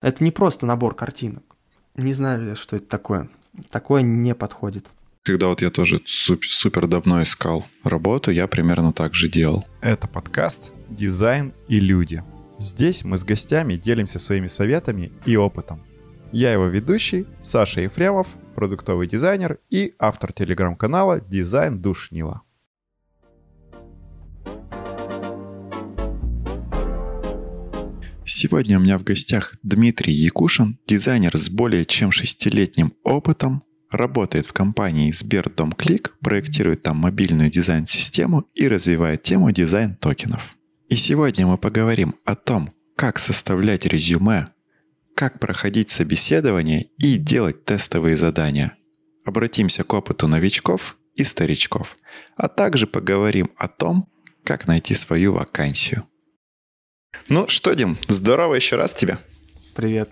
Это не просто набор картинок. Не знаю, что это такое. Такое не подходит. Когда вот я тоже супер, супер давно искал работу, я примерно так же делал. Это подкаст «Дизайн и люди». Здесь мы с гостями делимся своими советами и опытом. Я его ведущий, Саша Ефремов, продуктовый дизайнер и автор телеграм-канала «Дизайн Душнила». Сегодня у меня в гостях Дмитрий Якушин, дизайнер с более чем шестилетним опытом, работает в компании Сбердомклик, проектирует там мобильную дизайн-систему и развивает тему дизайн токенов. И сегодня мы поговорим о том, как составлять резюме, как проходить собеседование и делать тестовые задания. Обратимся к опыту новичков и старичков, а также поговорим о том, как найти свою вакансию. Ну что, Дим, здорово еще раз тебе. Привет.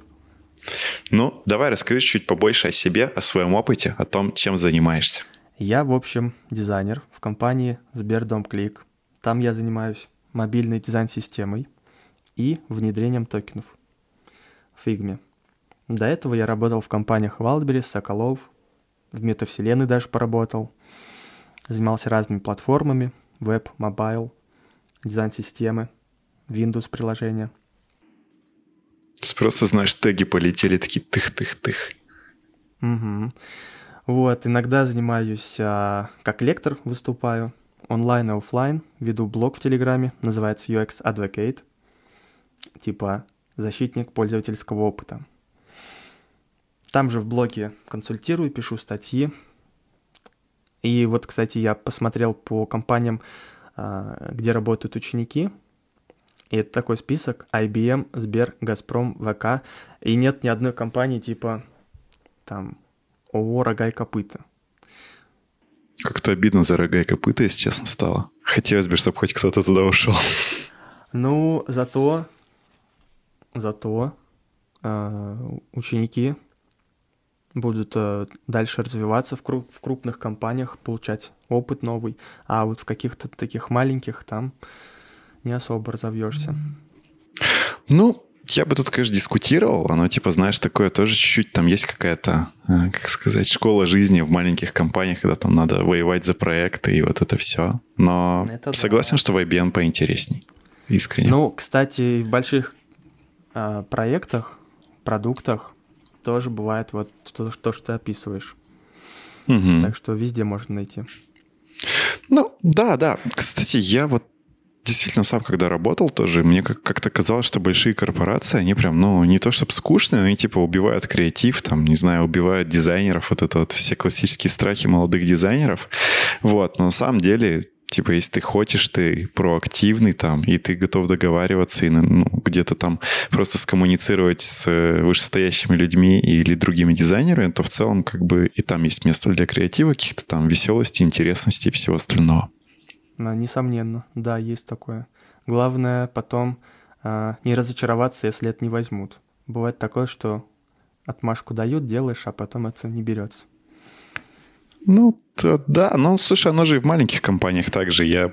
Ну, давай расскажи чуть побольше о себе, о своем опыте, о том, чем занимаешься. Я, в общем, дизайнер в компании Сбердомклик. Там я занимаюсь мобильной дизайн-системой и внедрением токенов в Фигме. До этого я работал в компаниях Wildberries, Соколов, в метавселенной даже поработал. Занимался разными платформами, веб, mobile, дизайн-системы – Windows приложения. Просто, знаешь, теги полетели такие тых-тых-тых. Угу. Вот, иногда занимаюсь, а, как лектор выступаю, онлайн и офлайн, веду блог в Телеграме, называется UX Advocate, типа защитник пользовательского опыта. Там же в блоге консультирую, пишу статьи. И вот, кстати, я посмотрел по компаниям, а, где работают ученики, и это такой список IBM, Сбер, Газпром, ВК. И нет ни одной компании типа там ООО «Рога и копыта». Как-то обидно за рога и копыта, если честно, стало. Хотелось бы, чтобы хоть кто-то туда ушел. Ну, зато, зато э, ученики будут э, дальше развиваться в, круп, в крупных компаниях, получать опыт новый, а вот в каких-то таких маленьких там не особо разовьешься. Ну, я бы тут, конечно, дискутировал. Оно, типа, знаешь, такое тоже чуть-чуть, там есть какая-то, э, как сказать, школа жизни в маленьких компаниях, когда там надо воевать за проекты и вот это все. Но это согласен, да. что в IBM поинтересней. Искренне. Ну, кстати, в больших э, проектах, продуктах тоже бывает вот то, то что ты описываешь. Угу. Так что везде можно найти. Ну, да, да. Кстати, я вот действительно сам, когда работал тоже, мне как-то казалось, что большие корпорации, они прям, ну, не то чтобы скучные, они типа убивают креатив, там, не знаю, убивают дизайнеров, вот это вот все классические страхи молодых дизайнеров. Вот, но на самом деле Типа, если ты хочешь, ты проактивный там, и ты готов договариваться и ну, где-то там просто скоммуницировать с вышестоящими людьми или другими дизайнерами, то в целом как бы и там есть место для креатива, каких-то там веселости, интересности и всего остального. Несомненно, да, есть такое. Главное потом э, не разочароваться, если это не возьмут. Бывает такое, что отмашку дают, делаешь, а потом это не берется. Ну, то, да, ну, слушай, оно же и в маленьких компаниях также. Я,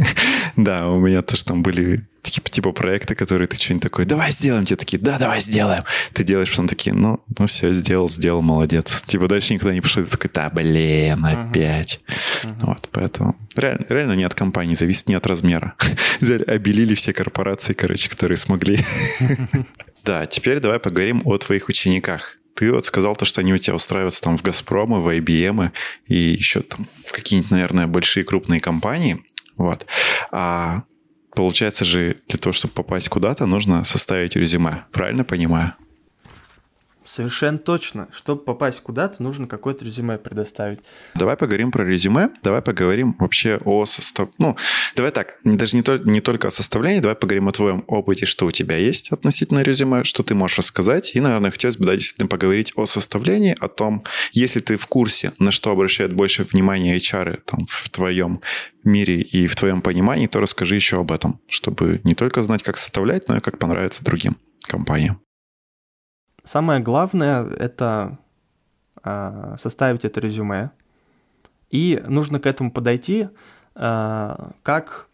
да, у меня тоже там были типа, типа проекты, которые ты что-нибудь такое, давай сделаем, тебе такие, да, давай сделаем. Ты делаешь, потом такие, ну, ну все, сделал, сделал, молодец. Типа дальше никуда не пошел, ты такой, да, блин, опять. Uh-huh. Uh-huh. Вот, поэтому реально, реально не от компании, зависит не от размера. Взяли, обелили все корпорации, короче, которые смогли. Да, теперь давай поговорим о твоих учениках. Ты вот сказал то, что они у тебя устраиваются там в Газпромы, в IBM и еще там в какие-нибудь, наверное, большие крупные компании. Вот. А Получается же, для того, чтобы попасть куда-то, нужно составить резюме. Правильно понимаю? Совершенно точно. Чтобы попасть куда-то, нужно какое-то резюме предоставить. Давай поговорим про резюме. Давай поговорим вообще о состав... Ну, давай так, даже не, то, не только о составлении, давай поговорим о твоем опыте, что у тебя есть относительно резюме, что ты можешь рассказать. И, наверное, хотелось бы да, действительно поговорить о составлении, о том, если ты в курсе, на что обращают больше внимания HR там, в твоем мире и в твоем понимании, то расскажи еще об этом, чтобы не только знать, как составлять, но и как понравится другим компаниям. Самое главное — это э, составить это резюме. И нужно к этому подойти э, как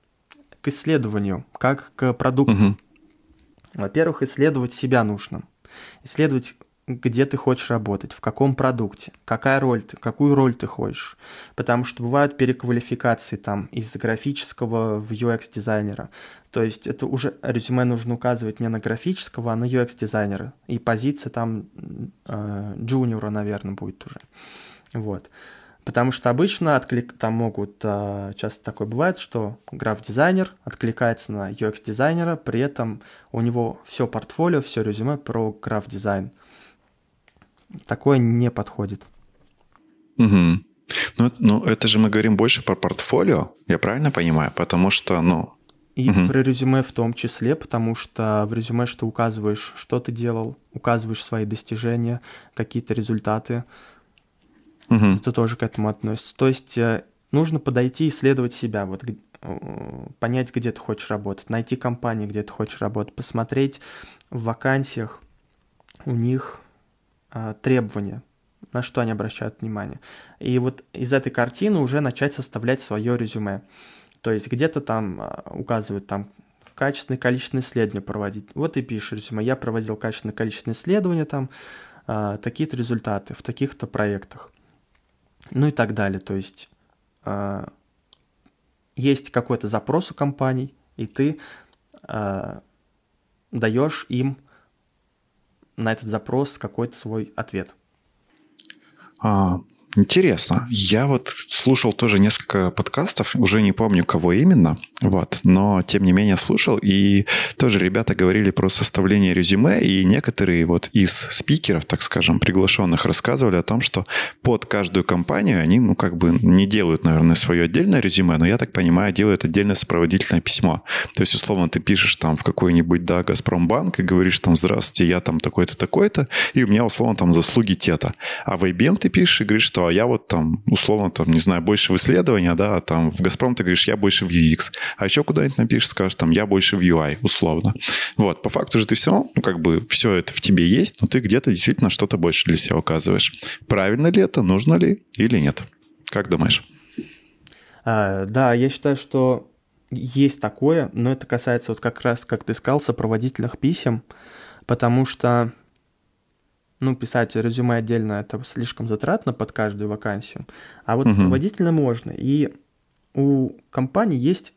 к исследованию, как к продукту. Угу. Во-первых, исследовать себя нужно. исследовать, где ты хочешь работать, в каком продукте, какая роль ты, какую роль ты хочешь. Потому что бывают переквалификации там из графического в UX-дизайнера. То есть это уже резюме нужно указывать не на графического, а на UX-дизайнера. И позиция там э, джуниора, наверное, будет уже. Вот. Потому что обычно отклик... там могут, э, часто такое бывает, что граф-дизайнер откликается на UX-дизайнера, при этом у него все портфолио, все резюме про граф-дизайн такое не подходит. Угу. Ну, ну, это же мы говорим больше про портфолио, я правильно понимаю? Потому что, ну... И угу. про резюме в том числе, потому что в резюме что указываешь, что ты делал, указываешь свои достижения, какие-то результаты. Угу. Это тоже к этому относится. То есть э, нужно подойти и исследовать себя, вот э, понять, где ты хочешь работать, найти компанию, где ты хочешь работать, посмотреть в вакансиях у них э, требования, на что они обращают внимание. И вот из этой картины уже начать составлять свое резюме. То есть где-то там э, указывают там качественное количественное исследования проводить. Вот и пишешь резюме. Я проводил качественное количественное исследование там, э, такие-то результаты в таких-то проектах. Ну и так далее. То есть есть какой-то запрос у компаний, и ты даешь им на этот запрос какой-то свой ответ. А, Интересно. Я вот слушал тоже несколько подкастов, уже не помню, кого именно, вот, но тем не менее слушал, и тоже ребята говорили про составление резюме, и некоторые вот из спикеров, так скажем, приглашенных рассказывали о том, что под каждую компанию они, ну, как бы не делают, наверное, свое отдельное резюме, но я так понимаю, делают отдельное сопроводительное письмо. То есть, условно, ты пишешь там в какой-нибудь, да, Газпромбанк и говоришь там, здравствуйте, я там такой-то, такой-то, и у меня, условно, там заслуги те-то. А в IBM ты пишешь и говоришь, что а я вот там, условно, там, не знаю, больше в исследования, да, а там в Газпром ты говоришь, я больше в UX. А еще куда-нибудь напишешь, скажешь, там, я больше в UI, условно. Вот, по факту же ты все ну, как бы, все это в тебе есть, но ты где-то действительно что-то больше для себя указываешь. Правильно ли это, нужно ли или нет? Как думаешь? А, да, я считаю, что есть такое, но это касается вот как раз, как ты сказал, сопроводительных писем, потому что ну, писать резюме отдельно это слишком затратно под каждую вакансию, а вот угу. uh можно. И у компании есть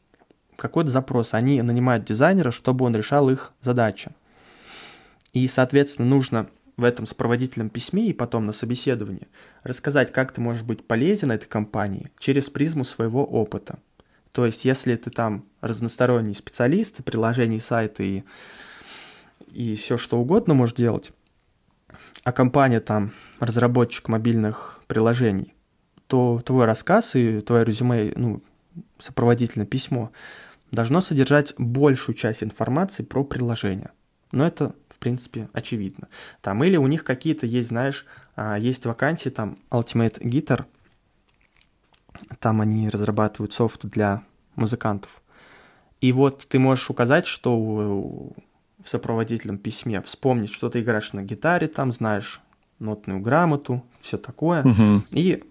какой-то запрос, они нанимают дизайнера, чтобы он решал их задачи. И, соответственно, нужно в этом сопроводительном письме и потом на собеседовании рассказать, как ты можешь быть полезен этой компании через призму своего опыта. То есть, если ты там разносторонний специалист, приложений, сайты и, и все что угодно можешь делать, а компания там разработчик мобильных приложений, то твой рассказ и твое резюме, ну, сопроводительное письмо должно содержать большую часть информации про приложение. Но это, в принципе, очевидно. Там или у них какие-то есть, знаешь, а, есть вакансии, там Ultimate Guitar, там они разрабатывают софт для музыкантов. И вот ты можешь указать, что в сопроводительном письме вспомнить, что ты играешь на гитаре, там знаешь нотную грамоту, все такое. Угу. И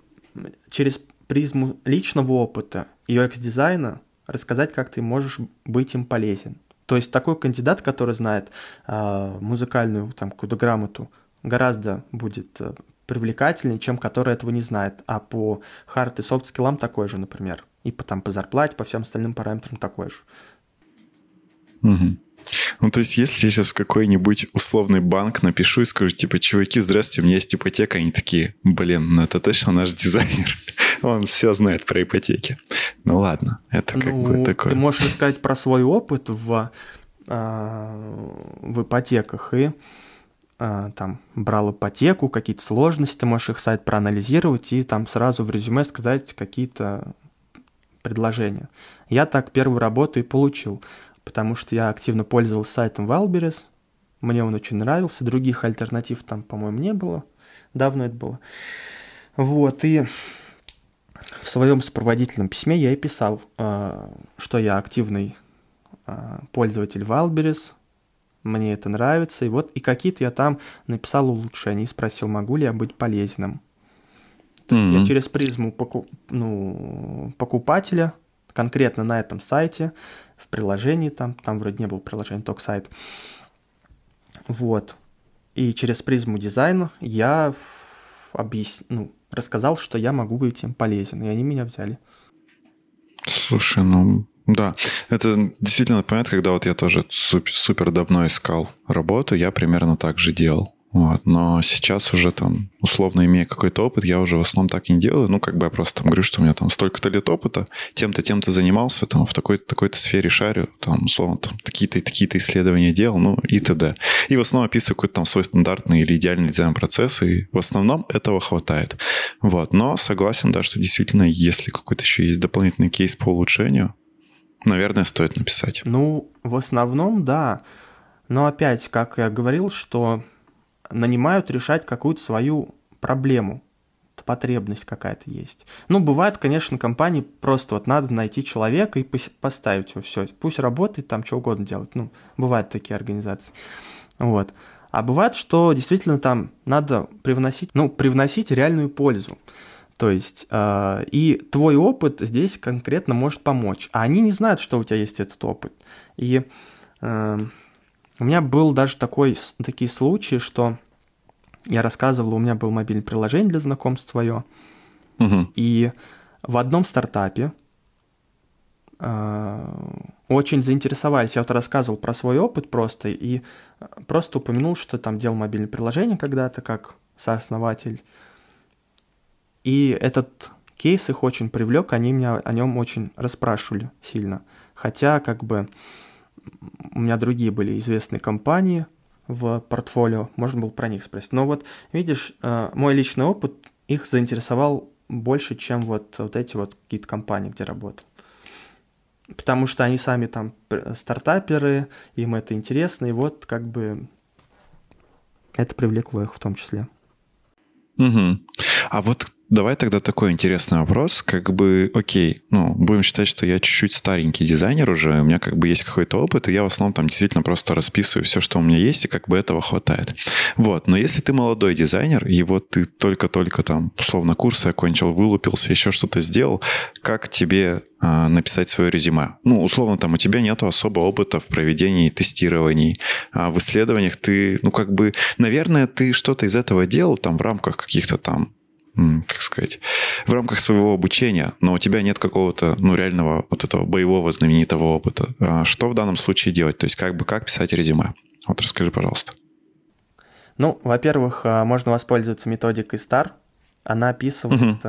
через призму личного опыта UX-дизайна рассказать, как ты можешь быть им полезен. То есть такой кандидат, который знает э, музыкальную там какую-то грамоту, гораздо будет э, привлекательнее, чем который этого не знает. А по хард и софт скиллам такой же, например. И по, там, по зарплате, по всем остальным параметрам такой же. Угу. Ну, то есть, если я сейчас в какой-нибудь условный банк напишу и скажу, типа, чуваки, здравствуйте, у меня есть ипотека, они такие, блин, ну это точно наш дизайнер. Он все знает про ипотеки. Ну ладно, это как ну, бы такое. Ты можешь рассказать про свой опыт в, а, в ипотеках и а, там брал ипотеку, какие-то сложности, ты можешь их сайт проанализировать и там сразу в резюме сказать какие-то предложения. Я так первую работу и получил потому что я активно пользовался сайтом Wildberries, мне он очень нравился, других альтернатив там, по-моему, не было, давно это было. Вот, и в своем сопроводительном письме я и писал, а, что я активный а, пользователь Wildberries, мне это нравится, и вот и какие-то я там написал улучшения и спросил, могу ли я быть полезным. То mm-hmm. я через призму поку- ну, покупателя конкретно на этом сайте в приложении там, там вроде не было приложения, только сайт. Вот. И через призму дизайна я объяс... ну, рассказал, что я могу быть им полезен, и они меня взяли. Слушай, ну да, это действительно понятно, когда вот я тоже супер, супер давно искал работу, я примерно так же делал. Вот. Но сейчас уже там, условно имея какой-то опыт, я уже в основном так и не делаю. Ну, как бы я просто там говорю, что у меня там столько-то лет опыта, тем-то, тем-то занимался, там, в такой-то, такой-то сфере шарю, там, условно, там, такие-то и такие-то исследования делал, ну, и т.д. И в основном описываю какой-то там свой стандартный или идеальный дизайн-процесс, и в основном этого хватает. Вот. Но согласен, да, что действительно, если какой-то еще есть дополнительный кейс по улучшению, наверное, стоит написать. Ну, в основном, да. Но опять, как я говорил, что нанимают решать какую-то свою проблему, потребность какая-то есть. Ну, бывает, конечно, компании просто вот надо найти человека и поставить его все. Пусть работает, там что угодно делать. Ну, бывают такие организации. Вот. А бывает, что действительно там надо привносить, ну, привносить реальную пользу. То есть, э, и твой опыт здесь конкретно может помочь. А они не знают, что у тебя есть этот опыт. И э, у меня был даже такой, такие случаи, что я рассказывал, у меня было мобильное приложение для знакомств свое. Угу. И в одном стартапе э, очень заинтересовались. Я вот рассказывал про свой опыт просто и просто упомянул, что там делал мобильное приложение когда-то как сооснователь. И этот кейс их очень привлек, они меня о нем очень расспрашивали сильно. Хотя, как бы, у меня другие были известные компании в портфолио, можно было про них спросить. Но вот, видишь, э, мой личный опыт их заинтересовал больше, чем вот, вот эти вот какие-то компании, где работал. Потому что они сами там стартаперы, им это интересно, и вот как бы это привлекло их в том числе. Угу. А вот Давай тогда такой интересный вопрос. Как бы, окей, ну, будем считать, что я чуть-чуть старенький дизайнер уже, у меня как бы есть какой-то опыт, и я в основном там действительно просто расписываю все, что у меня есть, и как бы этого хватает. Вот, но если ты молодой дизайнер, и вот ты только-только там, условно, курсы окончил, вылупился, еще что-то сделал, как тебе а, написать свое резюме. Ну, условно, там у тебя нету особо опыта в проведении тестирований, а в исследованиях ты, ну, как бы, наверное, ты что-то из этого делал там в рамках каких-то там как сказать, в рамках своего обучения, но у тебя нет какого-то, ну, реального вот этого боевого знаменитого опыта. А что в данном случае делать? То есть как бы как писать резюме? Вот расскажи, пожалуйста. Ну, во-первых, а, можно воспользоваться методикой STAR. Она описывает,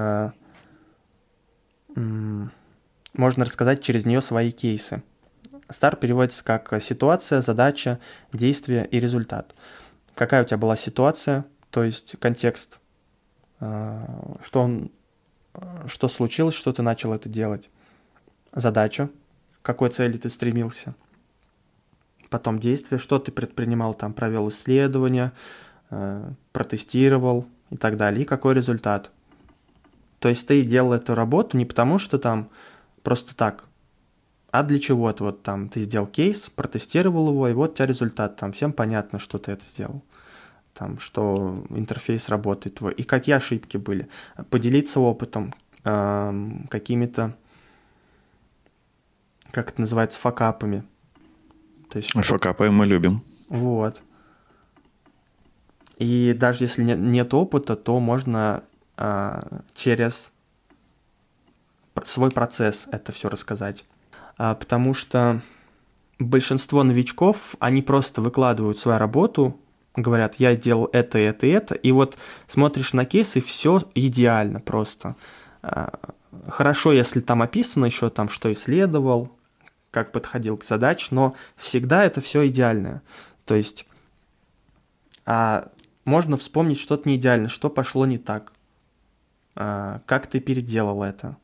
угу. можно рассказать через нее свои кейсы. STAR переводится как ситуация, задача, действие и результат. Какая у тебя была ситуация, то есть контекст что он, что случилось, что ты начал это делать. Задача, к какой цели ты стремился. Потом действие, что ты предпринимал, там провел исследование, э, протестировал и так далее. И какой результат. То есть ты делал эту работу не потому, что там просто так, а для чего-то. Вот там ты сделал кейс, протестировал его, и вот у тебя результат. Там всем понятно, что ты это сделал там, что интерфейс работает твой, и какие ошибки были. Поделиться опытом, э, какими-то, как это называется, факапами. То есть, Факапы мы любим. Вот. И даже если нет, нет опыта, то можно э, через свой процесс это все рассказать. А, потому что большинство новичков, они просто выкладывают свою работу говорят, я делал это, это, это, и вот смотришь на кейс, и все идеально просто. А, хорошо, если там описано еще там, что исследовал, как подходил к задаче, но всегда это все идеальное. То есть а можно вспомнить что-то не идеально, что пошло не так, а, как ты переделал это,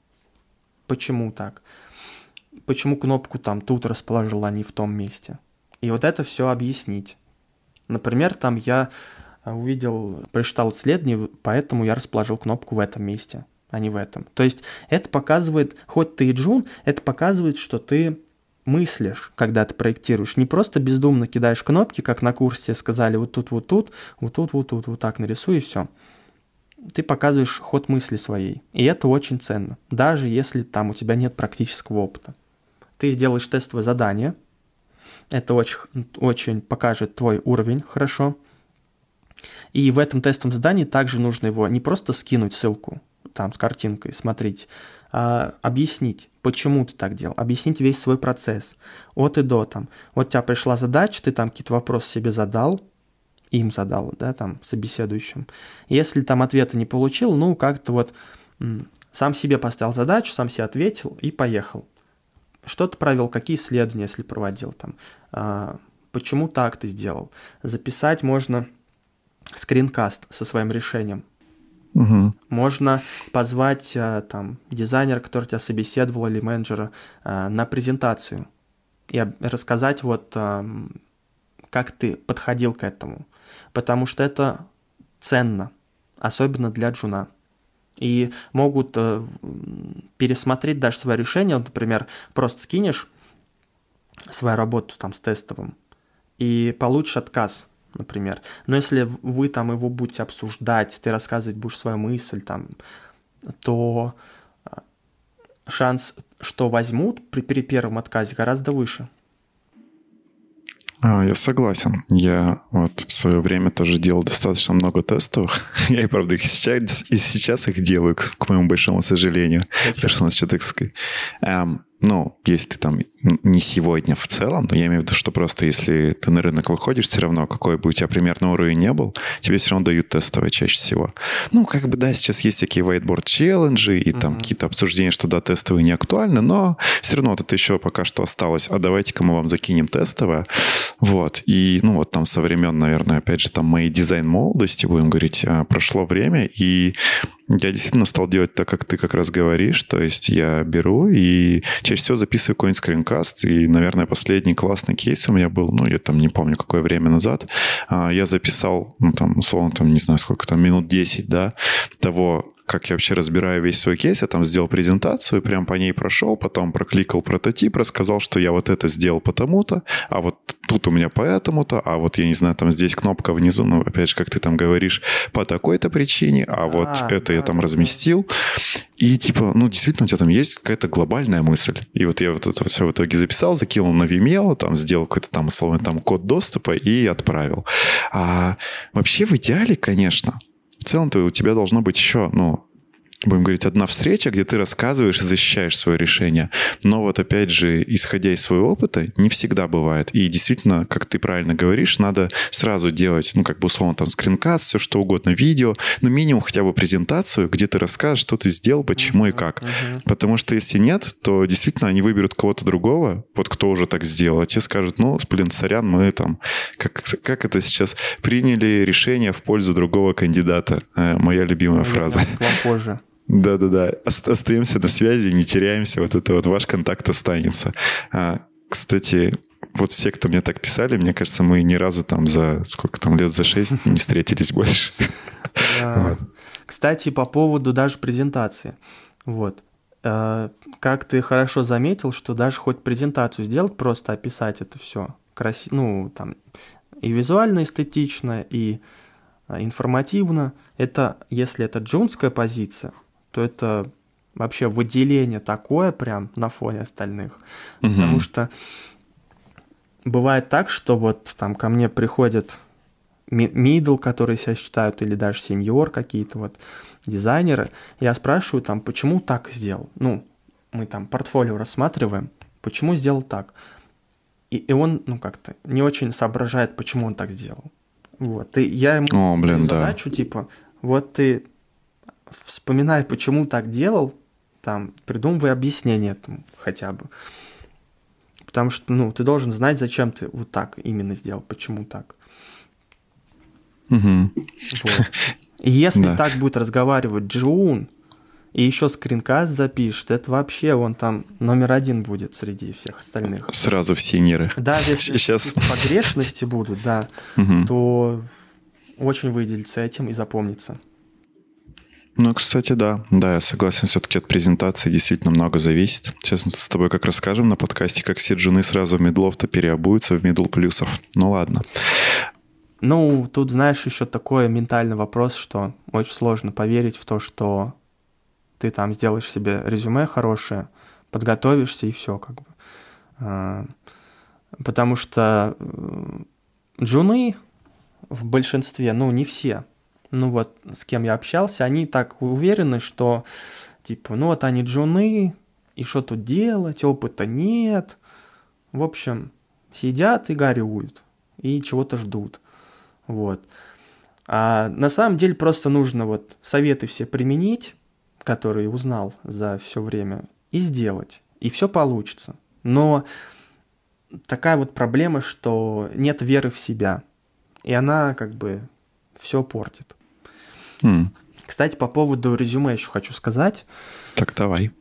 почему так, почему кнопку там тут расположил, а не в том месте. И вот это все объяснить. Например, там я э, увидел, прочитал исследование, поэтому я расположил кнопку в этом месте, а не в этом. То есть это показывает, хоть ты и джун, это показывает, что ты мыслишь, когда ты проектируешь. Не просто бездумно кидаешь кнопки, как на курсе сказали, вот тут, вот тут, вот тут, вот тут, вот так нарисуй и все. Ты показываешь ход мысли своей. И это очень ценно. Даже если там у тебя нет практического опыта. Ты сделаешь тестовое задание – это очень, очень покажет твой уровень хорошо. И в этом тестовом задании также нужно его не просто скинуть ссылку там с картинкой, смотреть, а объяснить, почему ты так делал, объяснить весь свой процесс от и до там. Вот у тебя пришла задача, ты там какие-то вопросы себе задал, им задал, да, там, собеседующим. Если там ответа не получил, ну, как-то вот сам себе поставил задачу, сам себе ответил и поехал. Что ты провел, какие исследования, если проводил там, а, почему так ты сделал. Записать можно скринкаст со своим решением, Угу. можно позвать э, там дизайнера, который тебя собеседовал, или менеджера э, на презентацию и рассказать вот как ты подходил к этому, потому что это ценно, особенно для джуна. И могут э, пересмотреть даже свое решение, например, просто скинешь свою работу там с тестовым и получишь отказ – например. Но если вы там его будете обсуждать, ты рассказывать будешь свою мысль там, то а, шанс, что возьмут при, при первом отказе гораздо выше. А, я согласен. Я вот в свое время тоже делал достаточно много тестовых. я, и правда, их сейчас, и сейчас их делаю, к, к моему большому сожалению. Потому что у нас сказать... Эм, ну, если ты там не сегодня в целом, но я имею в виду, что просто если ты на рынок выходишь, все равно, какой бы у тебя примерно уровень не был, тебе все равно дают тестовые чаще всего. Ну, как бы, да, сейчас есть всякие whiteboard челленджи и там uh-huh. какие-то обсуждения, что да, тестовые не актуальны, но все равно вот это еще пока что осталось. А давайте-ка мы вам закинем тестовое. Вот. И, ну, вот там со времен, наверное, опять же, там моей дизайн-молодости, будем говорить, а, прошло время, и я действительно стал делать так, как ты как раз говоришь. То есть я беру и чаще всего записываю какой-нибудь скринкаст. И, наверное, последний классный кейс у меня был, ну, я там не помню, какое время назад. А, я записал, ну, там, условно, там, не знаю, сколько там, минут 10, да, того, как я вообще разбираю весь свой кейс. Я там сделал презентацию, прям по ней прошел, потом прокликал прототип, рассказал, что я вот это сделал потому-то, а вот тут у меня поэтому-то, а вот, я не знаю, там здесь кнопка внизу, ну, опять же, как ты там говоришь, по такой-то причине, а вот а, это да, я там да, разместил. И типа, ну, действительно, у тебя там есть какая-то глобальная мысль. И вот я вот это все в итоге записал, закинул на Vimeo, там сделал какой-то там, условно, там код доступа и отправил. А вообще в идеале, конечно, целом-то у тебя должно быть еще, ну, будем говорить, одна встреча, где ты рассказываешь и защищаешь свое решение. Но вот опять же, исходя из своего опыта, не всегда бывает. И действительно, как ты правильно говоришь, надо сразу делать, ну, как бы условно там скринкаст, все что угодно, видео, ну, минимум хотя бы презентацию, где ты расскажешь, что ты сделал, почему uh-huh, и как. Uh-huh. Потому что если нет, то действительно они выберут кого-то другого, вот кто уже так сделал, а те скажут, ну, блин, сорян, мы там, как, как это сейчас, приняли решение в пользу другого кандидата. Э, моя любимая ну, фраза. Вам позже. Да-да-да. Остаемся на связи, не теряемся. Вот это вот ваш контакт останется. А, кстати, вот все, кто мне так писали, мне кажется, мы ни разу там за сколько там лет, за шесть не встретились больше. Кстати, по поводу даже презентации. Вот. А, как ты хорошо заметил, что даже хоть презентацию сделать, просто описать это все красиво, ну, там, и визуально эстетично, и а, информативно. Это, если это джунская позиция, то это вообще выделение такое прям на фоне остальных. Угу. Потому что бывает так, что вот там ко мне приходят мидл, которые себя считают, или даже сеньор какие-то вот дизайнеры, я спрашиваю там, почему так сделал? Ну, мы там портфолио рассматриваем, почему сделал так? И, и он, ну, как-то не очень соображает, почему он так сделал. Вот, и я ему О, блин, задачу, да. типа, вот ты вспоминай, почему так делал, там, придумывай объяснение этому хотя бы. Потому что, ну, ты должен знать, зачем ты вот так именно сделал, почему так. Угу. Вот. И если да. так будет разговаривать Джун, и еще скринкаст запишет, это вообще он там номер один будет среди всех остальных. Сразу в синеры. Да, если Сейчас. погрешности будут, да, угу. то очень выделится этим и запомнится. Ну, кстати, да. Да, я согласен, все-таки от презентации действительно много зависит. Сейчас мы с тобой как расскажем на подкасте, как все джуны сразу в медлов-то переобуются в мидл плюсов. Ну ладно. Ну, тут, знаешь, еще такой ментальный вопрос, что очень сложно поверить в то, что ты там сделаешь себе резюме хорошее, подготовишься и все, как бы. А, потому что джуны в большинстве, ну, не все, ну вот, с кем я общался, они так уверены, что, типа, ну вот они джуны, и что тут делать, опыта нет. В общем, сидят и горюют, и чего-то ждут. Вот. А на самом деле просто нужно вот советы все применить, которые узнал за все время, и сделать. И все получится. Но такая вот проблема, что нет веры в себя. И она как бы все портит. Mm. Кстати, по поводу резюме еще хочу сказать. Так, давай.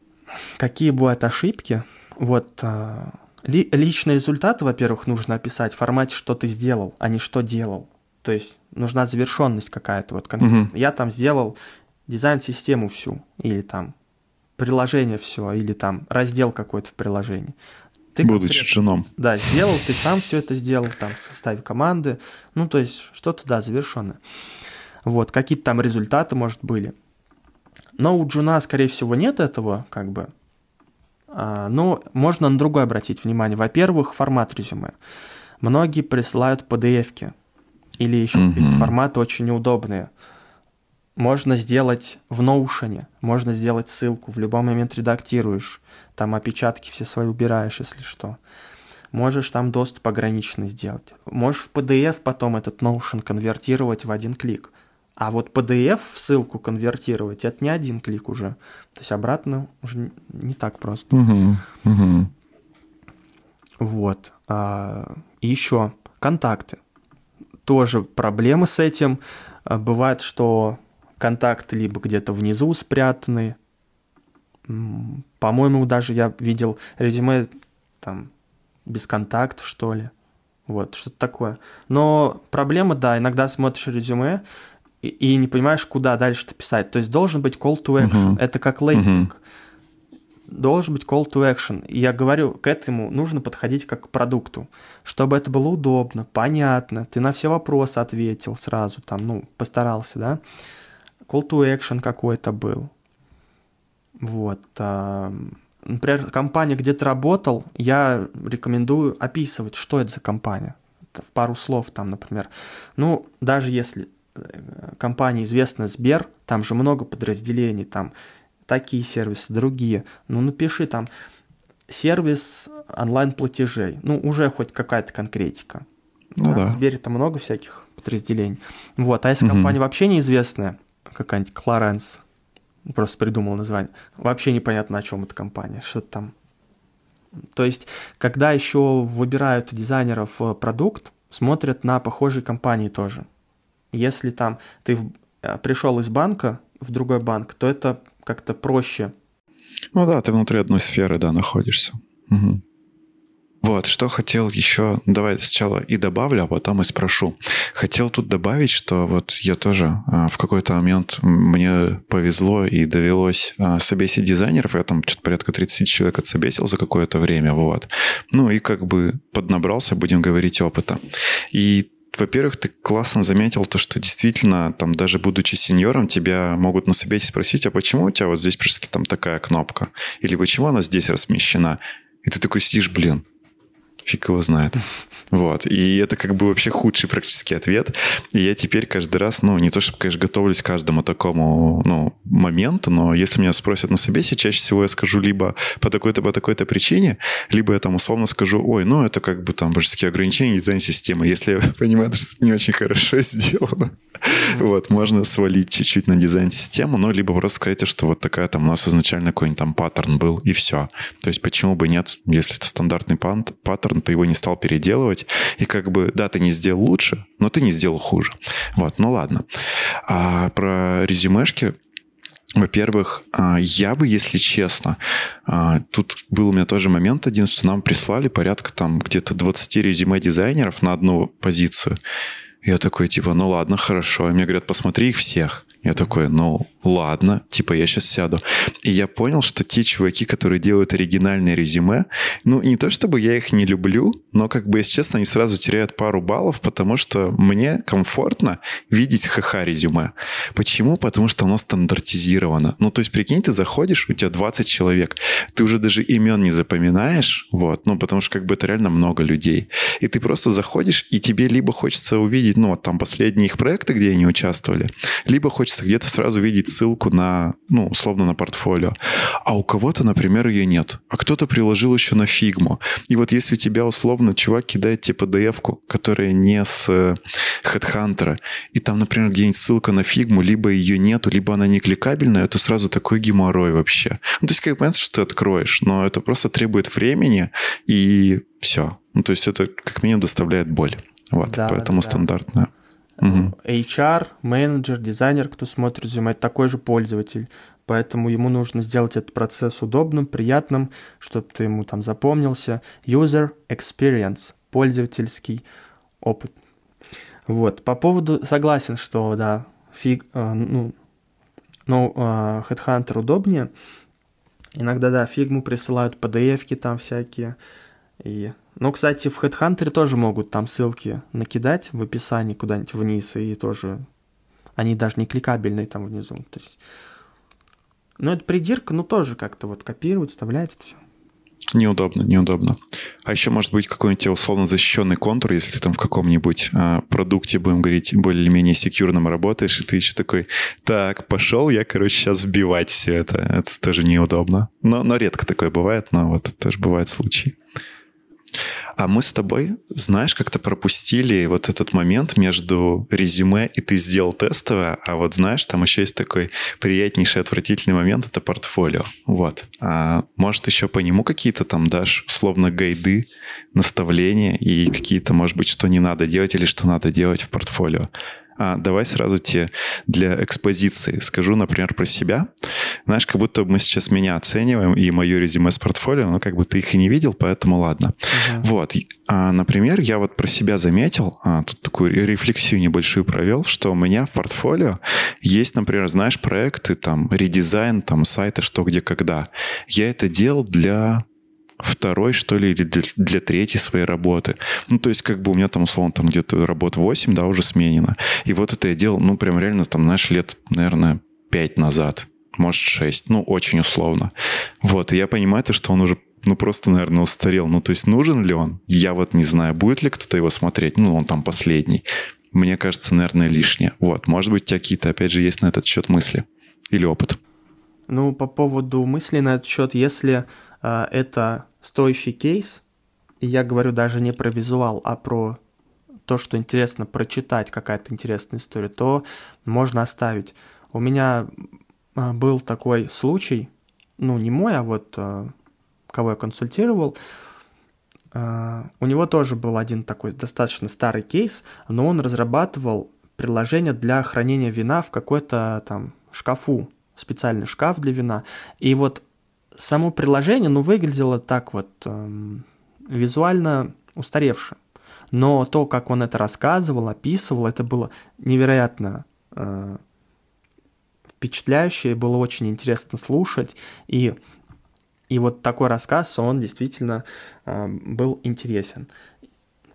Какие бывают ошибки? Вот а, ли, личные результаты, во-первых, нужно описать в формате, что ты сделал, а не что делал. То есть нужна завершенность какая-то. Вот угу. Я там сделал дизайн-систему всю, или там приложение все, или там раздел какой-то в приложении. Ты Будучи женом. Да, сделал, ты сам все это сделал, там, в составе команды. Ну, то есть, что-то, да, завершенное. Вот, какие-то там результаты, может, были. Но у Джуна, скорее всего, нет этого, как бы. А, но можно на другое обратить внимание. Во-первых, формат резюме. Многие присылают PDF-ки или еще mm-hmm. форматы очень неудобные. Можно сделать в Notion, можно сделать ссылку, в любой момент редактируешь, там опечатки все свои убираешь, если что. Можешь там доступ ограниченный сделать. Можешь в PDF потом этот Notion конвертировать в один клик. А вот PDF в ссылку конвертировать это не один клик уже. То есть обратно уже не так просто. Угу, угу. Вот. А, еще контакты. Тоже проблемы с этим. А, бывает, что контакты либо где-то внизу спрятаны. По-моему, даже я видел резюме там без контактов, что ли. Вот, что-то такое. Но проблема, да, иногда смотришь резюме, и, и не понимаешь, куда дальше писать. То есть должен быть call to action. Uh-huh. Это как лендинг. Uh-huh. Должен быть call to action. И я говорю, к этому нужно подходить как к продукту, чтобы это было удобно, понятно. Ты на все вопросы ответил сразу, там, ну, постарался, да. Call to action какой-то был. Вот. А, например, компания, где ты работал, я рекомендую описывать, что это за компания. В пару слов там, например. Ну, даже если компания известная Сбер, там же много подразделений, там такие сервисы, другие. Ну, напиши там сервис онлайн-платежей. Ну, уже хоть какая-то конкретика. Ну, да. В Сбере там много всяких подразделений. Вот, а если угу. компания вообще неизвестная, какая-нибудь Кларенс, просто придумал название, вообще непонятно, о чем эта компания, что-то там. То есть, когда еще выбирают дизайнеров э, продукт, смотрят на похожие компании тоже. Если там ты э, пришел из банка в другой банк, то это как-то проще. Ну да, ты внутри одной сферы, да, находишься. Угу. Вот, что хотел еще, давай сначала и добавлю, а потом и спрошу. Хотел тут добавить, что вот я тоже а, в какой-то момент мне повезло и довелось а, собесить дизайнеров, я там что-то порядка 30 человек отсобесил за какое-то время, вот. Ну и как бы поднабрался, будем говорить, опыта. И во-первых, ты классно заметил то, что действительно, там, даже будучи сеньором, тебя могут на собесе спросить, а почему у тебя вот здесь просто там такая кнопка? Или почему она здесь размещена? И ты такой сидишь, блин, фиг его знает. Вот. И это как бы вообще худший практически ответ. И я теперь каждый раз, ну, не то чтобы, конечно, готовлюсь к каждому такому, ну, моменту, но если меня спросят на собесе, чаще всего я скажу либо по такой-то, по такой-то причине, либо я там условно скажу, ой, ну, это как бы там божеские ограничения дизайн-системы. Если я понимаю, что это не очень хорошо сделано, вот, можно свалить чуть-чуть на дизайн-систему, ну, либо просто сказать, что вот такая там у нас изначально какой-нибудь там паттерн был, и все. То есть почему бы нет, если это стандартный паттерн, ты его не стал переделывать, и как бы, да, ты не сделал лучше, но ты не сделал хуже. Вот, ну ладно. А про резюмешки во-первых, а, я бы, если честно, а, тут был у меня тоже момент один, что нам прислали порядка там где-то 20 резюме дизайнеров на одну позицию. Я такой, типа, ну ладно, хорошо. И мне говорят, посмотри их всех. Я такой, ну ладно, типа я сейчас сяду. И я понял, что те чуваки, которые делают оригинальное резюме, ну не то чтобы я их не люблю, но как бы, если честно, они сразу теряют пару баллов, потому что мне комфортно видеть ХХ резюме. Почему? Потому что оно стандартизировано. Ну то есть прикинь, ты заходишь, у тебя 20 человек, ты уже даже имен не запоминаешь, вот, ну потому что как бы это реально много людей. И ты просто заходишь, и тебе либо хочется увидеть, ну вот там последние их проекты, где они участвовали, либо хочется где-то сразу видеть ссылку на, ну, условно, на портфолио. А у кого-то, например, ее нет. А кто-то приложил еще на фигму. И вот если тебя, условно, чувак кидает тебе PDF-ку, которая не с HeadHunter, э, и там, например, где-нибудь ссылка на фигму, либо ее нету, либо она не кликабельная, то сразу такой геморрой вообще. Ну, то есть, как понятно, что ты откроешь, но это просто требует времени, и все. Ну, то есть это как минимум доставляет боль. Вот, да, поэтому да. стандартная. Угу. HR, менеджер, дизайнер, кто смотрит резюме, это такой же пользователь. Поэтому ему нужно сделать этот процесс удобным, приятным, чтобы ты ему там запомнился. User experience, пользовательский опыт. Вот, по поводу, согласен, что, да, фиг, э, ну, ну, э, Headhunter удобнее. Иногда, да, фигму присылают, PDF-ки там всякие. И ну, кстати, в HeadHunter тоже могут там ссылки накидать в описании куда-нибудь вниз, и тоже они даже не кликабельные там внизу. То есть... Ну, это придирка, ну, тоже как-то вот копировать, вставлять, все. Неудобно, неудобно. А еще может быть какой-нибудь условно защищенный контур, если ты там в каком-нибудь а, продукте, будем говорить, более-менее секьюрном работаешь, и ты еще такой, так, пошел я, короче, сейчас вбивать все это. Это тоже неудобно. Но, но редко такое бывает, но вот это тоже бывают случаи. А мы с тобой, знаешь, как-то пропустили вот этот момент между резюме и ты сделал тестовое, а вот знаешь, там еще есть такой приятнейший, отвратительный момент, это портфолио. Вот. А может, еще по нему какие-то там дашь, условно, гайды, наставления и какие-то, может быть, что не надо делать или что надо делать в портфолио? А, давай сразу тебе для экспозиции скажу, например, про себя. Знаешь, как будто мы сейчас меня оцениваем и мое резюме с портфолио, но как бы ты их и не видел, поэтому ладно. Uh-huh. Вот. А, например, я вот про себя заметил, а, тут такую рефлексию небольшую провел, что у меня в портфолио есть, например, знаешь, проекты, там, редизайн, там, сайта, что, где, когда. Я это делал для второй, что ли, или для, для третьей своей работы. Ну, то есть, как бы у меня там, условно, там где-то работ 8, да, уже сменено. И вот это я делал, ну, прям реально, там, знаешь, лет, наверное, 5 назад, может, 6, ну, очень условно. Вот, и я понимаю то, что он уже ну, просто, наверное, устарел. Ну, то есть, нужен ли он? Я вот не знаю, будет ли кто-то его смотреть. Ну, он там последний. Мне кажется, наверное, лишнее. Вот, может быть, у тебя какие-то, опять же, есть на этот счет мысли или опыт? Ну, по поводу мыслей на этот счет, если это стоящий кейс, и я говорю даже не про визуал, а про то, что интересно прочитать, какая-то интересная история, то можно оставить. У меня а, был такой случай, ну, не мой, а вот а, кого я консультировал, у него тоже был один такой достаточно старый кейс, но он разрабатывал приложение для хранения вина в какой-то там шкафу, специальный шкаф для вина. И вот само приложение, ну, выглядело так вот э, визуально устаревше. Но то, как он это рассказывал, описывал, это было невероятно э, впечатляюще, было очень интересно слушать. И, и вот такой рассказ, он действительно э, был интересен.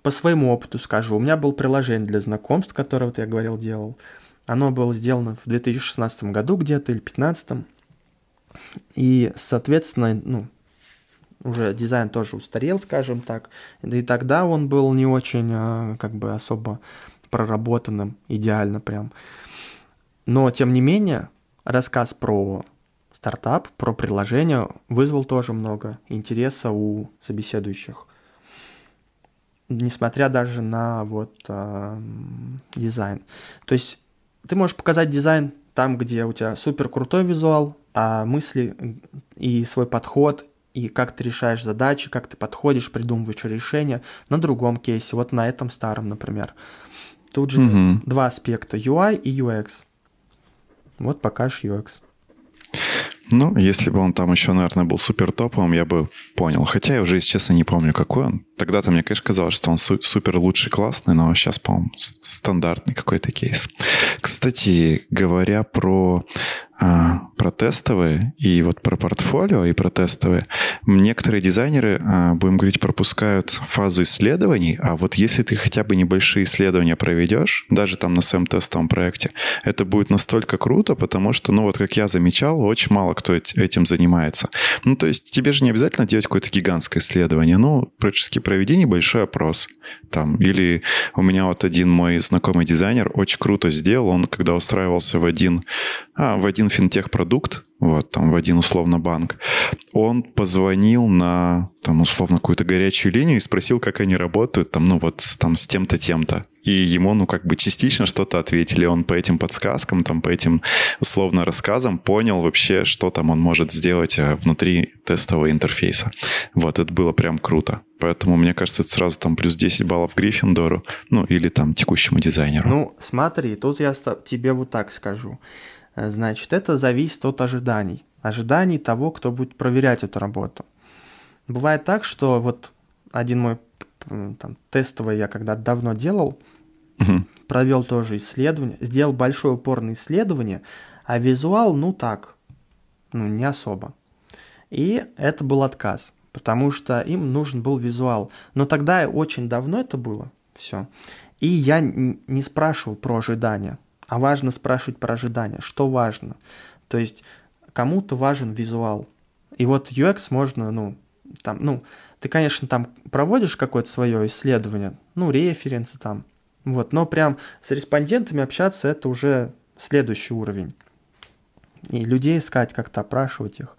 По своему опыту скажу, у меня было приложение для знакомств, которое вот я говорил, делал. Оно было сделано в 2016 году где-то или 2015. И, соответственно, ну, уже дизайн тоже устарел, скажем так. И тогда он был не очень, а, как бы, особо проработанным, идеально прям. Но, тем не менее, рассказ про стартап, про приложение вызвал тоже много интереса у собеседующих. Несмотря даже на вот э, дизайн. То есть ты можешь показать дизайн там, где у тебя супер крутой визуал, а мысли и свой подход, и как ты решаешь задачи, как ты подходишь, придумываешь решения на другом кейсе, вот на этом старом, например. Тут же угу. два аспекта, UI и UX. Вот покажешь UX. Ну, если бы он там еще, наверное, был супер топовым, я бы понял. Хотя я уже, если честно, не помню, какой он. Тогда-то мне, конечно, казалось, что он су- супер лучший, классный, но сейчас, по-моему, стандартный какой-то кейс. Кстати, говоря про а, про тестовые и вот про портфолио и про тестовые. Некоторые дизайнеры, а, будем говорить, пропускают фазу исследований, а вот если ты хотя бы небольшие исследования проведешь, даже там на своем тестовом проекте, это будет настолько круто, потому что, ну вот как я замечал, очень мало кто этим занимается. Ну то есть тебе же не обязательно делать какое-то гигантское исследование, ну практически проведи небольшой опрос. Там, или у меня вот один мой знакомый дизайнер очень круто сделал, он когда устраивался в один, а, в один финтех-продукт, вот, там, в один условно банк, он позвонил на, там, условно, какую-то горячую линию и спросил, как они работают, там, ну, вот, там, с тем-то, тем-то. И ему, ну, как бы частично что-то ответили. Он по этим подсказкам, там, по этим, условно, рассказам понял вообще, что там он может сделать э, внутри тестового интерфейса. Вот, это было прям круто. Поэтому, мне кажется, это сразу там плюс 10 баллов Гриффиндору, ну, или там текущему дизайнеру. Ну, смотри, тут я тебе вот так скажу. Э, значит, это зависит от ожиданий. Ожиданий того, кто будет проверять эту работу. Бывает так, что вот один мой там, тестовый я когда давно делал, угу. провел тоже исследование, сделал большое упорное исследование, а визуал, ну так, ну не особо. И это был отказ, потому что им нужен был визуал. Но тогда очень давно это было, все. И я не спрашивал про ожидания а важно спрашивать про ожидания. Что важно? То есть кому-то важен визуал. И вот UX можно, ну, там, ну, ты, конечно, там проводишь какое-то свое исследование, ну, референсы там, вот, но прям с респондентами общаться это уже следующий уровень. И людей искать, как-то опрашивать их.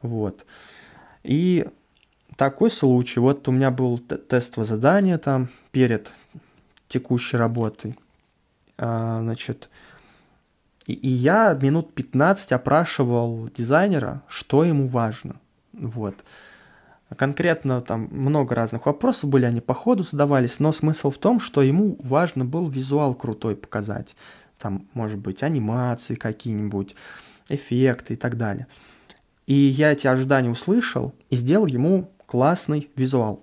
Вот. И такой случай. Вот у меня был тестовое задание там перед текущей работой. А, значит, и, и я минут 15 опрашивал дизайнера, что ему важно. Вот. Конкретно там много разных вопросов были, они по ходу задавались, но смысл в том, что ему важно был визуал крутой показать. Там, может быть, анимации какие-нибудь, эффекты и так далее. И я эти ожидания услышал и сделал ему классный визуал.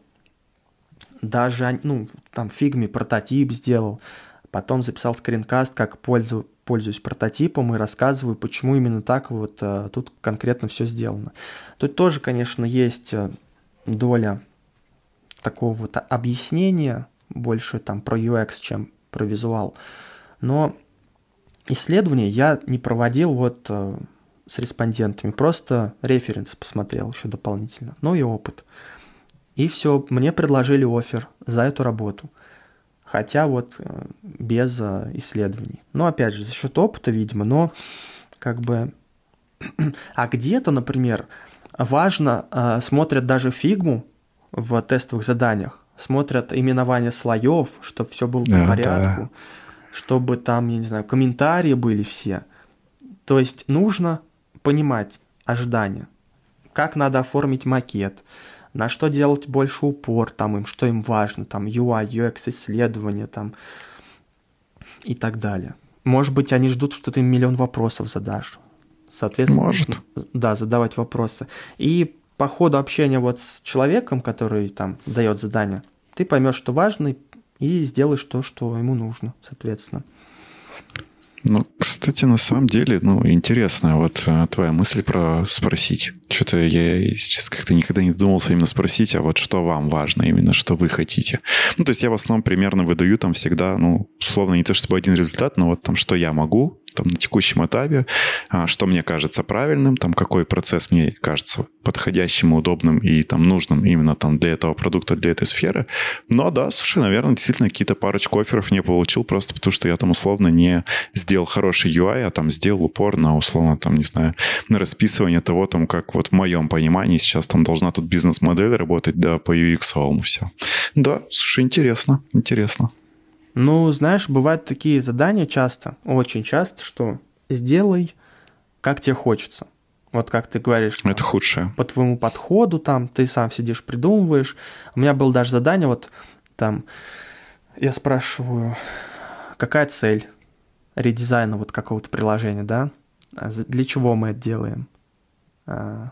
Даже, ну, там, фигме прототип сделал, Потом записал скринкаст, как пользу, пользуюсь прототипом и рассказываю, почему именно так вот а, тут конкретно все сделано. Тут тоже, конечно, есть э, доля такого вот объяснения, больше там про UX, чем про визуал. Но исследования я не проводил вот э, с респондентами, просто референс посмотрел еще дополнительно, ну и опыт. И все, мне предложили офер за эту работу – хотя вот э, без э, исследований. Но опять же, за счет опыта, видимо, но как бы... А где-то, например, важно, э, смотрят даже фигму в тестовых заданиях, смотрят именование слоев, чтобы все было по порядку, да. чтобы там, я не знаю, комментарии были все. То есть нужно понимать ожидания, как надо оформить макет, на что делать больше упор, там им, что им важно, там UI, UX исследования, там и так далее. Может быть, они ждут, что ты им миллион вопросов задашь. Соответственно, Может. да, задавать вопросы. И по ходу общения вот с человеком, который там дает задание, ты поймешь, что важно, и сделаешь то, что ему нужно, соответственно. Ну, кстати, на самом деле, ну, интересная вот э, твоя мысль про спросить. Что-то я сейчас как-то никогда не думался именно спросить, а вот что вам важно именно, что вы хотите. Ну, то есть я в основном примерно выдаю там всегда, ну, условно, не то чтобы один результат, но вот там, что я могу, там, на текущем этапе, а, что мне кажется правильным, там, какой процесс мне кажется подходящим, удобным и там нужным именно там для этого продукта, для этой сферы. Но да, слушай, наверное, действительно какие-то парочку офферов не получил просто потому, что я там условно не сделал хороший UI, а там сделал упор на условно там, не знаю, на расписывание того, там, как вот в моем понимании сейчас там должна тут бизнес-модель работать, да, по UX, ну все. Да, слушай, интересно, интересно. Ну, знаешь, бывают такие задания часто, очень часто, что сделай, как тебе хочется. Вот как ты говоришь. Это худшее. По твоему подходу там, ты сам сидишь, придумываешь. У меня было даже задание, вот там, я спрашиваю, какая цель редизайна вот какого-то приложения, да? Для чего мы это делаем? А,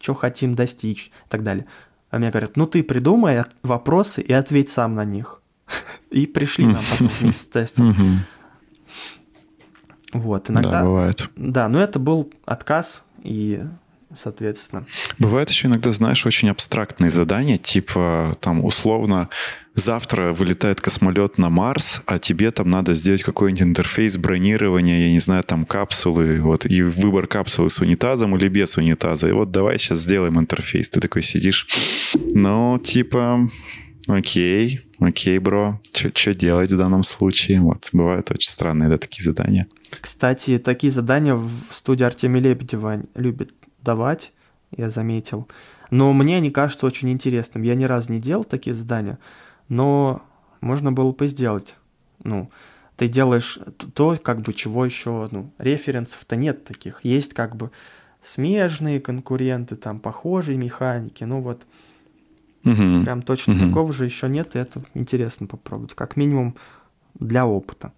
что хотим достичь и так далее. А мне говорят, ну ты придумай вопросы и ответь сам на них. И пришли нам потом вместе тестить. Вот. Вот, иногда... Да, бывает. Да, но это был отказ, и соответственно. Бывает еще иногда, знаешь, очень абстрактные задания, типа там условно завтра вылетает космолет на Марс, а тебе там надо сделать какой-нибудь интерфейс бронирования, я не знаю, там капсулы, вот, и выбор капсулы с унитазом или без унитаза. И вот давай сейчас сделаем интерфейс. Ты такой сидишь, ну, типа, окей, окей, бро, что делать в данном случае? Вот, бывают очень странные, да, такие задания. Кстати, такие задания в студии Артемия Лебедева любят давать, я заметил. Но мне они кажутся очень интересным. Я ни разу не делал такие задания, но можно было бы сделать. Ну, ты делаешь то, как бы, чего еще, ну, референсов-то нет таких. Есть как бы смежные конкуренты, там, похожие механики, ну вот, угу. прям точно угу. такого же еще нет, и это интересно попробовать, как минимум для опыта.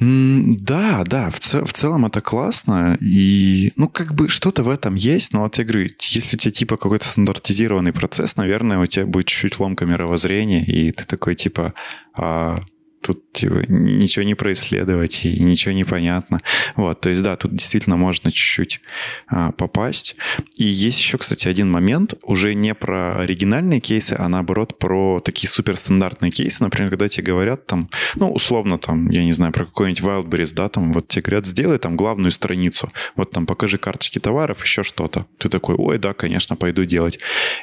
Да, да, в, цел, в целом это классно, и, ну, как бы что-то в этом есть, но вот я говорю, если у тебя типа какой-то стандартизированный процесс, наверное, у тебя будет чуть-чуть ломка мировоззрения, и ты такой типа, а, тут типа, ничего не происследовать и ничего не понятно. Вот, то есть, да, тут действительно можно чуть-чуть а, попасть. И есть еще, кстати, один момент, уже не про оригинальные кейсы, а наоборот про такие суперстандартные кейсы. Например, когда тебе говорят там, ну, условно там, я не знаю, про какой-нибудь Wildberries, да, там вот тебе говорят, сделай там главную страницу, вот там покажи карточки товаров, еще что-то. Ты такой, ой, да, конечно, пойду делать.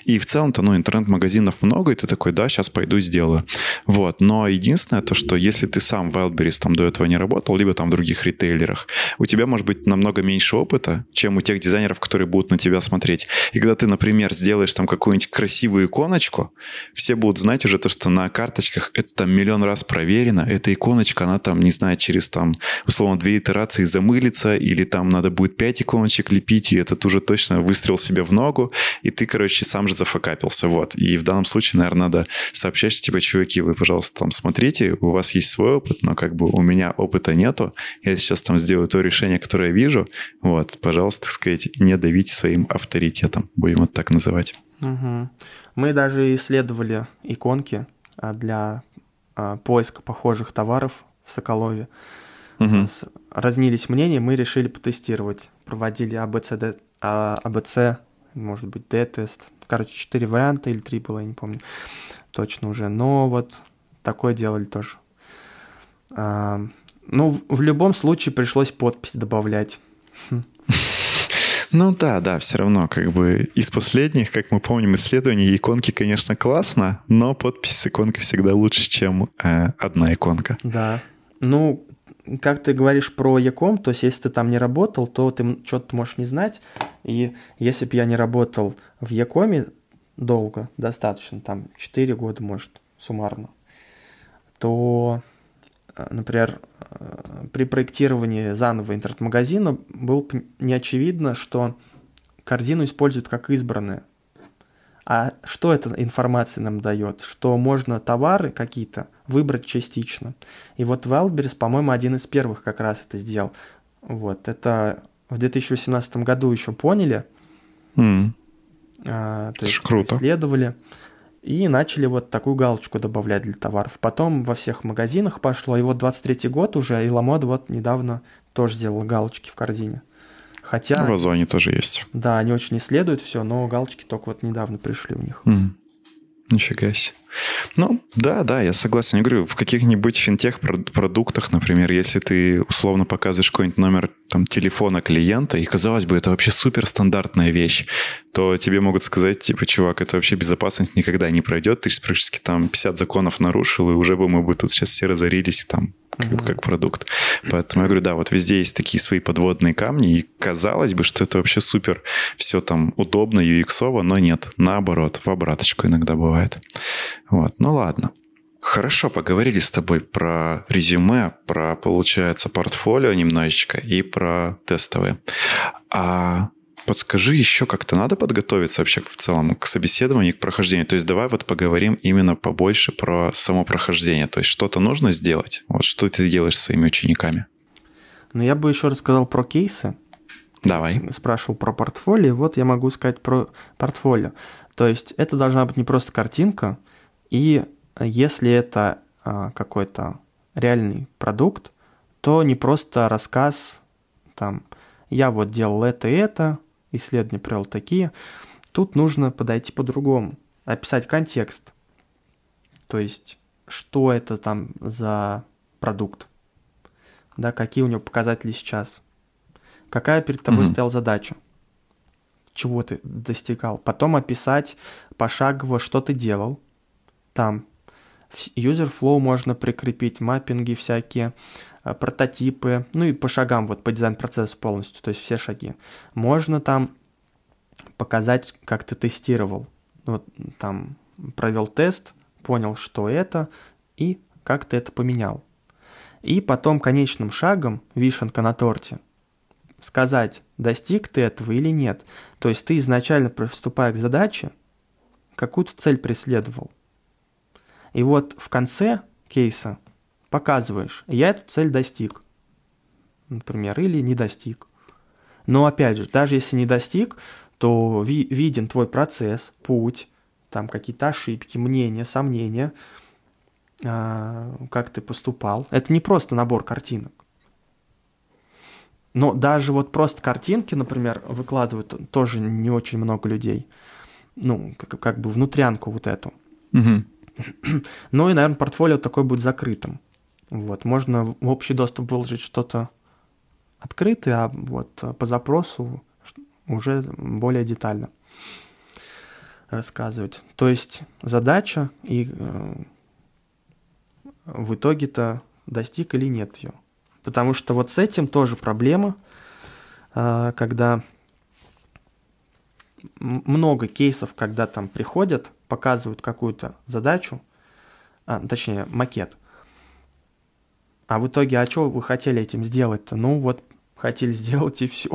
И в целом-то, ну, интернет-магазинов много, и ты такой, да, сейчас пойду сделаю. Вот, но единственное то, что если ты сам в Wildberries там до этого не работал, либо там в других ритейлерах, у тебя может быть намного меньше опыта, чем у тех дизайнеров, которые будут на тебя смотреть. И когда ты, например, сделаешь там какую-нибудь красивую иконочку, все будут знать уже то, что на карточках это там миллион раз проверено, эта иконочка, она там, не знаю, через там, условно, две итерации замылится, или там надо будет пять иконочек лепить, и этот уже точно выстрел себе в ногу, и ты, короче, сам же зафакапился, вот. И в данном случае, наверное, надо сообщать, что, типа, чуваки, вы, пожалуйста, там смотрите, у вас есть свой опыт, но как бы у меня опыта нету. Я сейчас там сделаю то решение, которое я вижу. Вот, пожалуйста, так сказать, не давите своим авторитетом, будем это так называть. Угу. Мы даже исследовали иконки а, для а, поиска похожих товаров в Соколове. Угу. Разнились мнения, мы решили потестировать. Проводили АБЦ, АБЦ может быть, D-тест. Короче, четыре варианта или три было, я не помню точно уже. Но вот такое делали тоже. А, ну, в любом случае пришлось подпись добавлять. Ну да, да, все равно, как бы из последних, как мы помним, исследований, иконки, конечно, классно, но подпись с иконкой всегда лучше, чем э, одна иконка. Да. Ну, как ты говоришь про Яком, то есть если ты там не работал, то ты что-то можешь не знать. И если бы я не работал в Якоме долго, достаточно, там 4 года, может, суммарно, то например, э, при проектировании заново интернет-магазина было не очевидно, что корзину используют как избранное. А что эта информация нам дает? Что можно товары какие-то выбрать частично. И вот Wildberries, по-моему, один из первых как раз это сделал. Вот, это в 2018 году еще поняли. Mm. А, то есть круто. исследовали. И начали вот такую галочку добавлять для товаров. Потом во всех магазинах пошло. И вот 23 год уже, и Ламод вот недавно тоже сделал галочки в корзине. Хотя... В Озоне тоже есть. Да, они очень исследуют все, но галочки только вот недавно пришли у них. Mm. Нифига себе. Ну, да, да, я согласен. Я говорю, в каких-нибудь финтех-продуктах, например, если ты условно показываешь какой-нибудь номер там, телефона клиента, и, казалось бы, это вообще суперстандартная вещь, то тебе могут сказать, типа, чувак, это вообще безопасность никогда не пройдет, ты же практически там 50 законов нарушил, и уже бы мы бы тут сейчас все разорились там как, mm-hmm. как продукт. Поэтому я говорю, да, вот везде есть такие свои подводные камни, и казалось бы, что это вообще супер, все там удобно, UX, но нет, наоборот, в обраточку иногда бывает. Вот, ну ладно. Хорошо, поговорили с тобой про резюме, про, получается, портфолио немножечко и про тестовые. А Подскажи еще, как-то надо подготовиться вообще в целом к собеседованию, к прохождению. То есть давай вот поговорим именно побольше про само прохождение. То есть что-то нужно сделать? Вот что ты делаешь с своими учениками? Ну, я бы еще рассказал про кейсы. Давай. Спрашивал про портфолио. Вот я могу сказать про портфолио. То есть это должна быть не просто картинка, и если это а, какой-то реальный продукт, то не просто рассказ, там, я вот делал это и это, исследования провел такие. Тут нужно подойти по-другому, описать контекст. То есть, что это там за продукт, да, какие у него показатели сейчас, какая перед тобой mm-hmm. стояла задача, чего ты достигал. Потом описать пошагово, что ты делал. Там user flow можно прикрепить, маппинги всякие, э, прототипы, ну и по шагам, вот по дизайн-процессу полностью, то есть все шаги. Можно там показать, как ты тестировал. Вот там провел тест, понял, что это, и как ты это поменял. И потом конечным шагом, вишенка на торте, сказать, достиг ты этого или нет. То есть ты изначально приступая к задаче, какую-то цель преследовал. И вот в конце кейса показываешь, я эту цель достиг, например, или не достиг. Но опять же, даже если не достиг, то ви- виден твой процесс, путь, там какие-то ошибки, мнения, сомнения, а, как ты поступал. Это не просто набор картинок. Но даже вот просто картинки, например, выкладывают тоже не очень много людей. Ну, как, как бы внутрянку вот эту. Угу. Ну и, наверное, портфолио такое будет закрытым. Вот, можно в общий доступ выложить что-то открытое, а вот по запросу уже более детально рассказывать. То есть задача и э, в итоге-то достиг или нет ее. Потому что вот с этим тоже проблема, э, когда много кейсов, когда там приходят, показывают какую-то задачу, а, точнее макет, а в итоге, а что вы хотели этим сделать-то? Ну вот хотели сделать и все.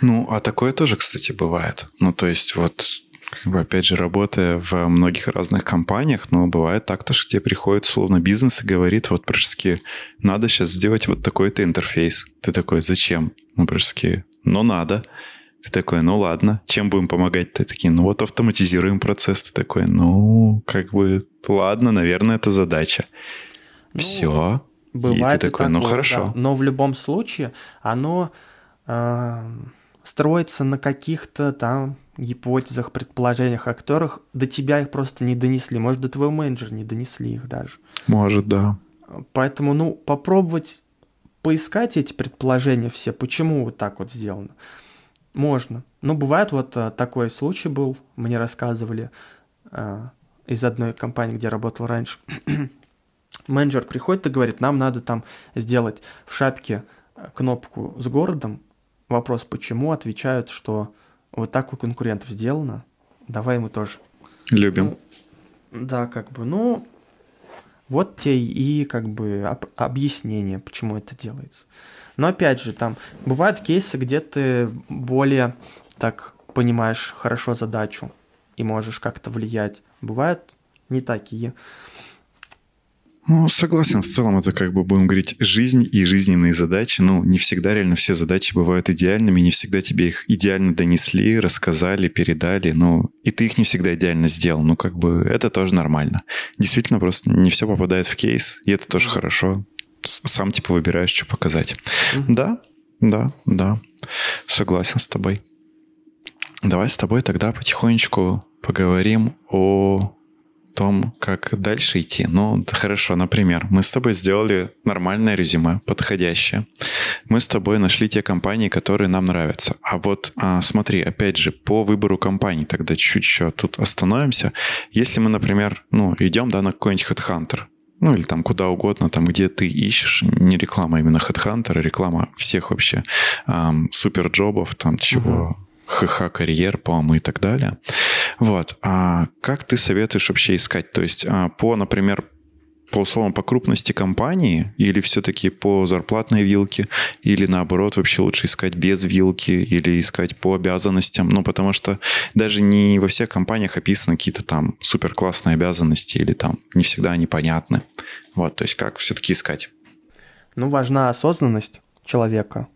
Ну, а такое тоже, кстати, бывает. Ну, то есть вот как бы, опять же, работая в многих разных компаниях, но бывает так, то, что тебе приходит словно бизнес и говорит, вот практически надо сейчас сделать вот такой-то интерфейс. Ты такой, зачем? Ну, практически, ну, надо. Ты такой, ну ладно, чем будем помогать? Ты такие, ну вот автоматизируем процесс. Ты такой, ну, как бы, ладно, наверное, это задача. Ну, Все. Бывает и ты такой, и ну хорошо. Да. Но в любом случае оно э, строится на каких-то там гипотезах, предположениях, о которых до тебя их просто не донесли. Может, до твоего менеджера не донесли их даже. Может, да. Поэтому, ну, попробовать поискать эти предположения все, почему вот так вот сделано. Можно. Но бывает вот а, такой случай был, мне рассказывали а, из одной компании, где работал раньше. Менеджер приходит и говорит, нам надо там сделать в шапке кнопку с городом. Вопрос, почему? Отвечают, что вот так у конкурентов сделано, давай мы тоже. Любим. Ну, да, как бы, ну, вот те и как бы об, объяснение, почему это делается. Но опять же, там бывают кейсы, где ты более так понимаешь хорошо задачу и можешь как-то влиять. Бывают не такие. Ну, согласен, в целом это как бы, будем говорить, жизнь и жизненные задачи. Ну, не всегда реально все задачи бывают идеальными, не всегда тебе их идеально донесли, рассказали, передали, ну, и ты их не всегда идеально сделал. Ну, как бы это тоже нормально. Действительно, просто не все попадает в кейс, и это тоже хорошо. Сам типа выбираешь, что показать. Mm-hmm. Да, да, да. Согласен с тобой. Давай с тобой тогда потихонечку поговорим о том, как дальше идти. Ну, хорошо, например, мы с тобой сделали нормальное резюме, подходящее. Мы с тобой нашли те компании, которые нам нравятся. А вот а, смотри, опять же, по выбору компаний тогда чуть-чуть тут остановимся. Если мы, например, ну, идем, да, на какой-нибудь HeadHunter, ну или там куда угодно, там где ты ищешь, не реклама именно HeadHunter, а реклама всех вообще эм, суперджобов, там чего, ХХ карьер, по-моему, и так далее. Вот. А как ты советуешь вообще искать? То есть а, по, например, по условам по крупности компании или все-таки по зарплатной вилке, или наоборот вообще лучше искать без вилки или искать по обязанностям, ну потому что даже не во всех компаниях описаны какие-то там супер классные обязанности или там не всегда они понятны. Вот, то есть как все-таки искать? Ну, важна осознанность человека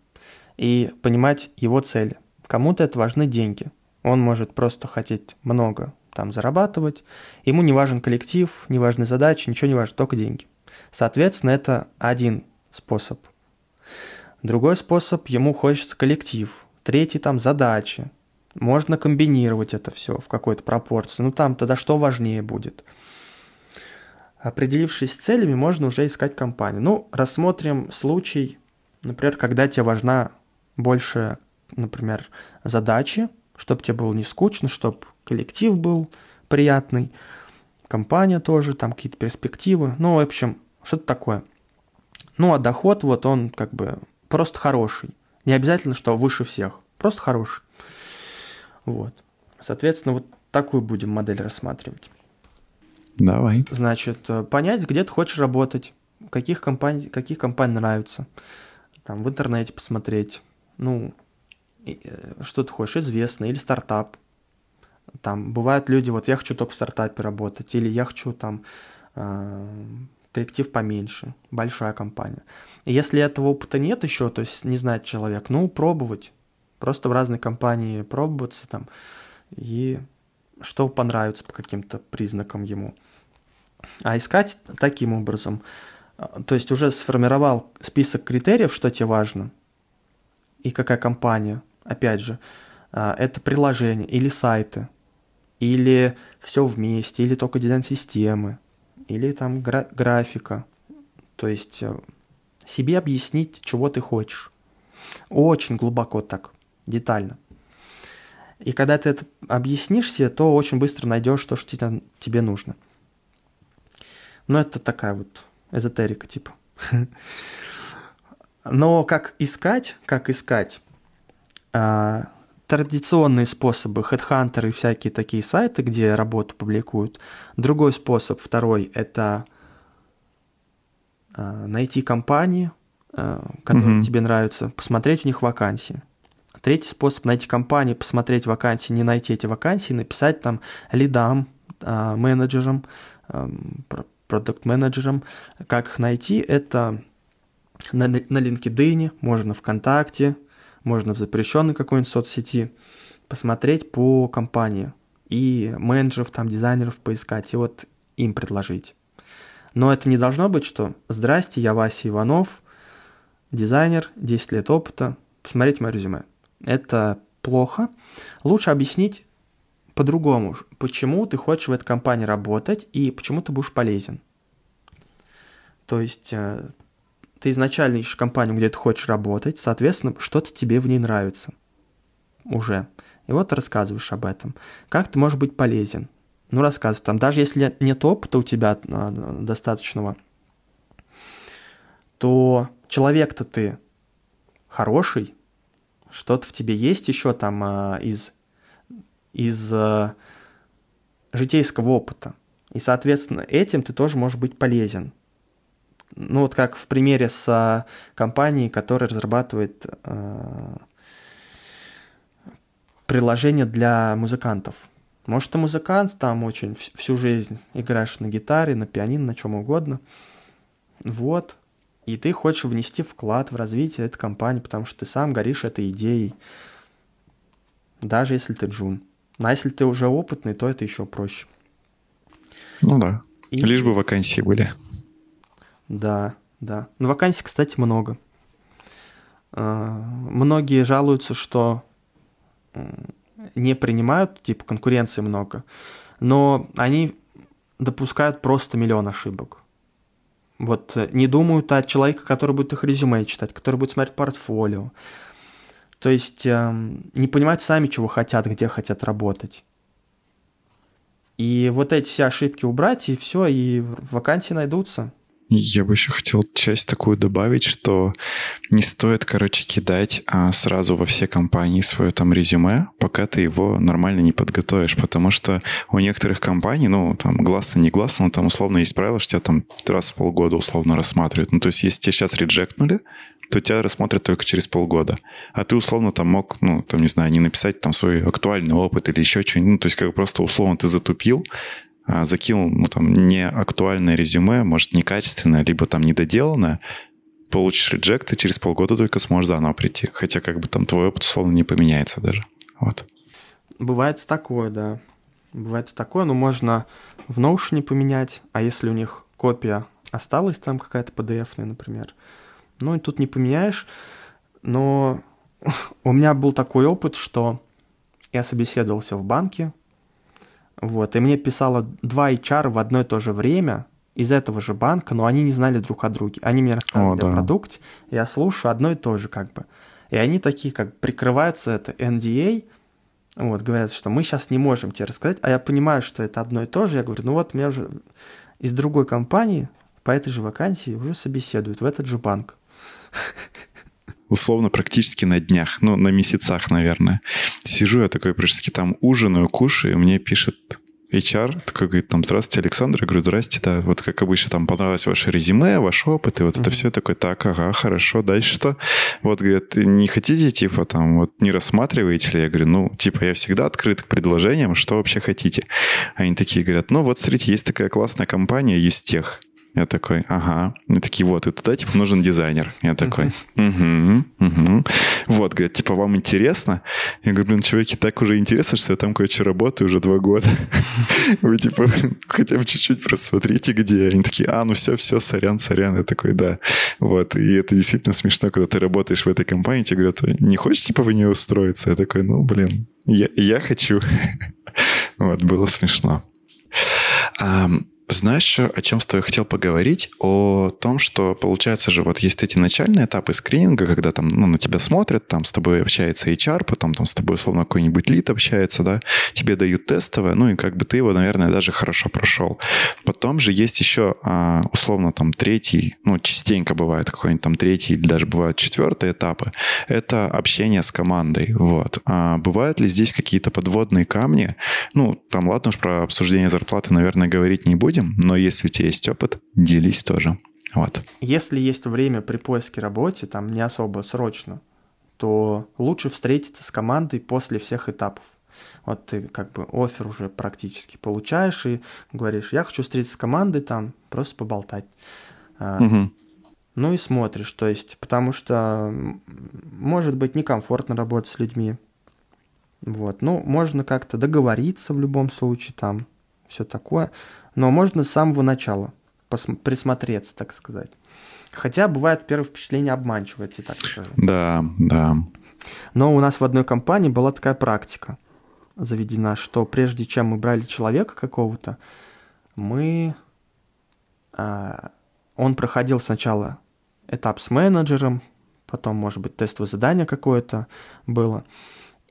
и понимать его цели. Кому-то это важны деньги. Он может просто хотеть много там зарабатывать. Ему не важен коллектив, не важны задачи, ничего не важно, только деньги. Соответственно, это один способ. Другой способ, ему хочется коллектив. Третий там задачи. Можно комбинировать это все в какой-то пропорции. Ну там тогда что важнее будет? Определившись с целями, можно уже искать компанию. Ну, рассмотрим случай, например, когда тебе важна больше, например, задачи, чтобы тебе было не скучно, чтобы коллектив был приятный, компания тоже, там какие-то перспективы. Ну, в общем, что-то такое. Ну, а доход, вот он как бы просто хороший. Не обязательно, что выше всех. Просто хороший. Вот. Соответственно, вот такую будем модель рассматривать. Давай. Значит, э, понять, где ты хочешь работать, каких компаний, каких компаний нравится. Там в интернете посмотреть. Ну, э, что ты хочешь, известный или стартап. Там бывают люди, вот я хочу только в стартапе работать, или я хочу там э, коллектив поменьше, большая компания. И если этого опыта нет еще, то есть не знает человек, ну, пробовать. Просто в разные компании пробоваться там, и что понравится по каким-то признакам ему. А искать таким образом. То есть уже сформировал список критериев, что тебе важно, и какая компания. Опять же, а, это приложение или сайты, или все вместе, или только дизайн системы, или там гра- графика. То есть э, себе объяснить, чего ты хочешь. Очень глубоко так, детально. И когда ты это объяснишь себе, то очень быстро найдешь то, что тебе, нужно. Но это такая вот эзотерика типа. Но как искать, как искать, а, традиционные способы, HeadHunter и всякие такие сайты, где работу публикуют. Другой способ, второй, это а, найти компании, а, которые mm-hmm. тебе нравятся, посмотреть у них вакансии. Третий способ найти компании, посмотреть вакансии, не найти эти вакансии, написать там лидам, менеджерам, продукт-менеджером. Как их найти? Это на, на LinkedIn, можно ВКонтакте, можно в запрещенной какой-нибудь соцсети посмотреть по компании и менеджеров, там, дизайнеров поискать, и вот им предложить. Но это не должно быть, что «Здрасте, я Вася Иванов, дизайнер, 10 лет опыта, посмотрите мое резюме». Это плохо. Лучше объяснить, по-другому, почему ты хочешь в этой компании работать и почему ты будешь полезен. То есть э, ты изначально ищешь компанию, где ты хочешь работать, соответственно, что-то тебе в ней нравится уже. И вот рассказываешь об этом. Как ты можешь быть полезен? Ну, рассказывай там. Даже если нет опыта у тебя э, достаточного, то человек-то ты хороший, что-то в тебе есть еще там э, из из э, житейского опыта. И, соответственно, этим ты тоже можешь быть полезен. Ну, вот как в примере с компанией, которая разрабатывает э, приложение для музыкантов. Может, ты музыкант, там очень всю жизнь играешь на гитаре, на пианино, на чем угодно. Вот. И ты хочешь внести вклад в развитие этой компании, потому что ты сам горишь этой идеей. Даже если ты джун. Ну, а если ты уже опытный, то это еще проще. Ну да. И... Лишь бы вакансии были. Да, да. Ну, вакансий, кстати, много. А, многие жалуются, что не принимают, типа конкуренции много, но они допускают просто миллион ошибок. Вот э, не думают о человеке, который будет их резюме читать, который будет смотреть портфолио, то есть э, не понимают сами, чего хотят, где хотят работать. И вот эти все ошибки убрать, и все, и вакансии найдутся. Я бы еще хотел часть такую добавить, что не стоит, короче, кидать а, сразу во все компании свое там резюме, пока ты его нормально не подготовишь, потому что у некоторых компаний, ну, там, гласно, не гласно, но там условно есть правило, что тебя там раз в полгода условно рассматривают. Ну, то есть, если тебя сейчас реджектнули, то тебя рассмотрят только через полгода. А ты условно там мог, ну, там, не знаю, не написать там свой актуальный опыт или еще что-нибудь. Ну, то есть как просто условно ты затупил, закинул, ну, там, не актуальное резюме, может, некачественное, либо там недоделанное, получишь реджект, и через полгода только сможешь заново прийти. Хотя как бы там твой опыт условно не поменяется даже. Вот. Бывает такое, да. Бывает такое, но можно в Notion поменять, а если у них копия осталась там какая-то PDF, например, Ну, и тут не поменяешь, но у меня был такой опыт, что я собеседовался в банке, вот, и мне писало два HR в одно и то же время из этого же банка, но они не знали друг о друге. Они мне рассказывали о, да. о продукте, я слушаю одно и то же как бы. И они такие как прикрываются это NDA, вот, говорят, что мы сейчас не можем тебе рассказать, а я понимаю, что это одно и то же. Я говорю, ну вот меня уже из другой компании по этой же вакансии уже собеседуют в этот же банк. условно практически на днях, ну, на месяцах, наверное. Сижу я такой, практически там ужинаю, кушаю, и мне пишет HR такой говорит, там, здравствуйте, Александр. Я говорю, здрасте, да, вот как обычно, там понравилось ваше резюме, ваш опыт, и вот mm-hmm. это все такой, так, ага, хорошо, дальше что? Вот, говорят, не хотите, типа, там, вот не рассматриваете ли? Я говорю, ну, типа, я всегда открыт к предложениям, что вообще хотите? Они такие говорят, ну, вот, смотрите, есть такая классная компания, есть тех. Я такой, ага. Они такие, вот, и туда, типа, нужен дизайнер. Я такой, угу, угу. Вот, говорят, типа, вам интересно? Я говорю, блин, чуваки, так уже интересно, что я там кое-что работаю уже два года. Вы, типа, хотя бы чуть-чуть просто смотрите, где. Они такие, а, ну все, все, сорян, сорян. Я такой, да. Вот, и это действительно смешно, когда ты работаешь в этой компании, тебе говорят, не хочешь, типа, в нее устроиться? Я такой, ну, блин, я, я хочу. Вот, было смешно. Знаешь, о чем с тобой хотел поговорить? О том, что, получается же, вот есть эти начальные этапы скрининга, когда там ну, на тебя смотрят, там с тобой общается HR, потом там с тобой, условно, какой-нибудь лид общается, да, тебе дают тестовое, ну и как бы ты его, наверное, даже хорошо прошел. Потом же есть еще, а, условно, там третий, ну, частенько бывает какой-нибудь там третий или даже бывают четвертые этапы. Это общение с командой, вот. А бывают ли здесь какие-то подводные камни? Ну, там, ладно уж про обсуждение зарплаты, наверное, говорить не будем, будем, но если у тебя есть опыт, делись тоже. Вот. Если есть время при поиске работы, там не особо срочно, то лучше встретиться с командой после всех этапов. Вот ты как бы офер уже практически получаешь и говоришь, я хочу встретиться с командой, там просто поболтать. Угу. Ну и смотришь, то есть, потому что может быть некомфортно работать с людьми. Вот, ну, можно как-то договориться в любом случае, там, все такое но можно с самого начала присмотреться, так сказать. Хотя бывает первое впечатление обманчивое, я так скажу. Да, да. Но у нас в одной компании была такая практика заведена, что прежде чем мы брали человека какого-то, мы... А, он проходил сначала этап с менеджером, потом, может быть, тестовое задание какое-то было,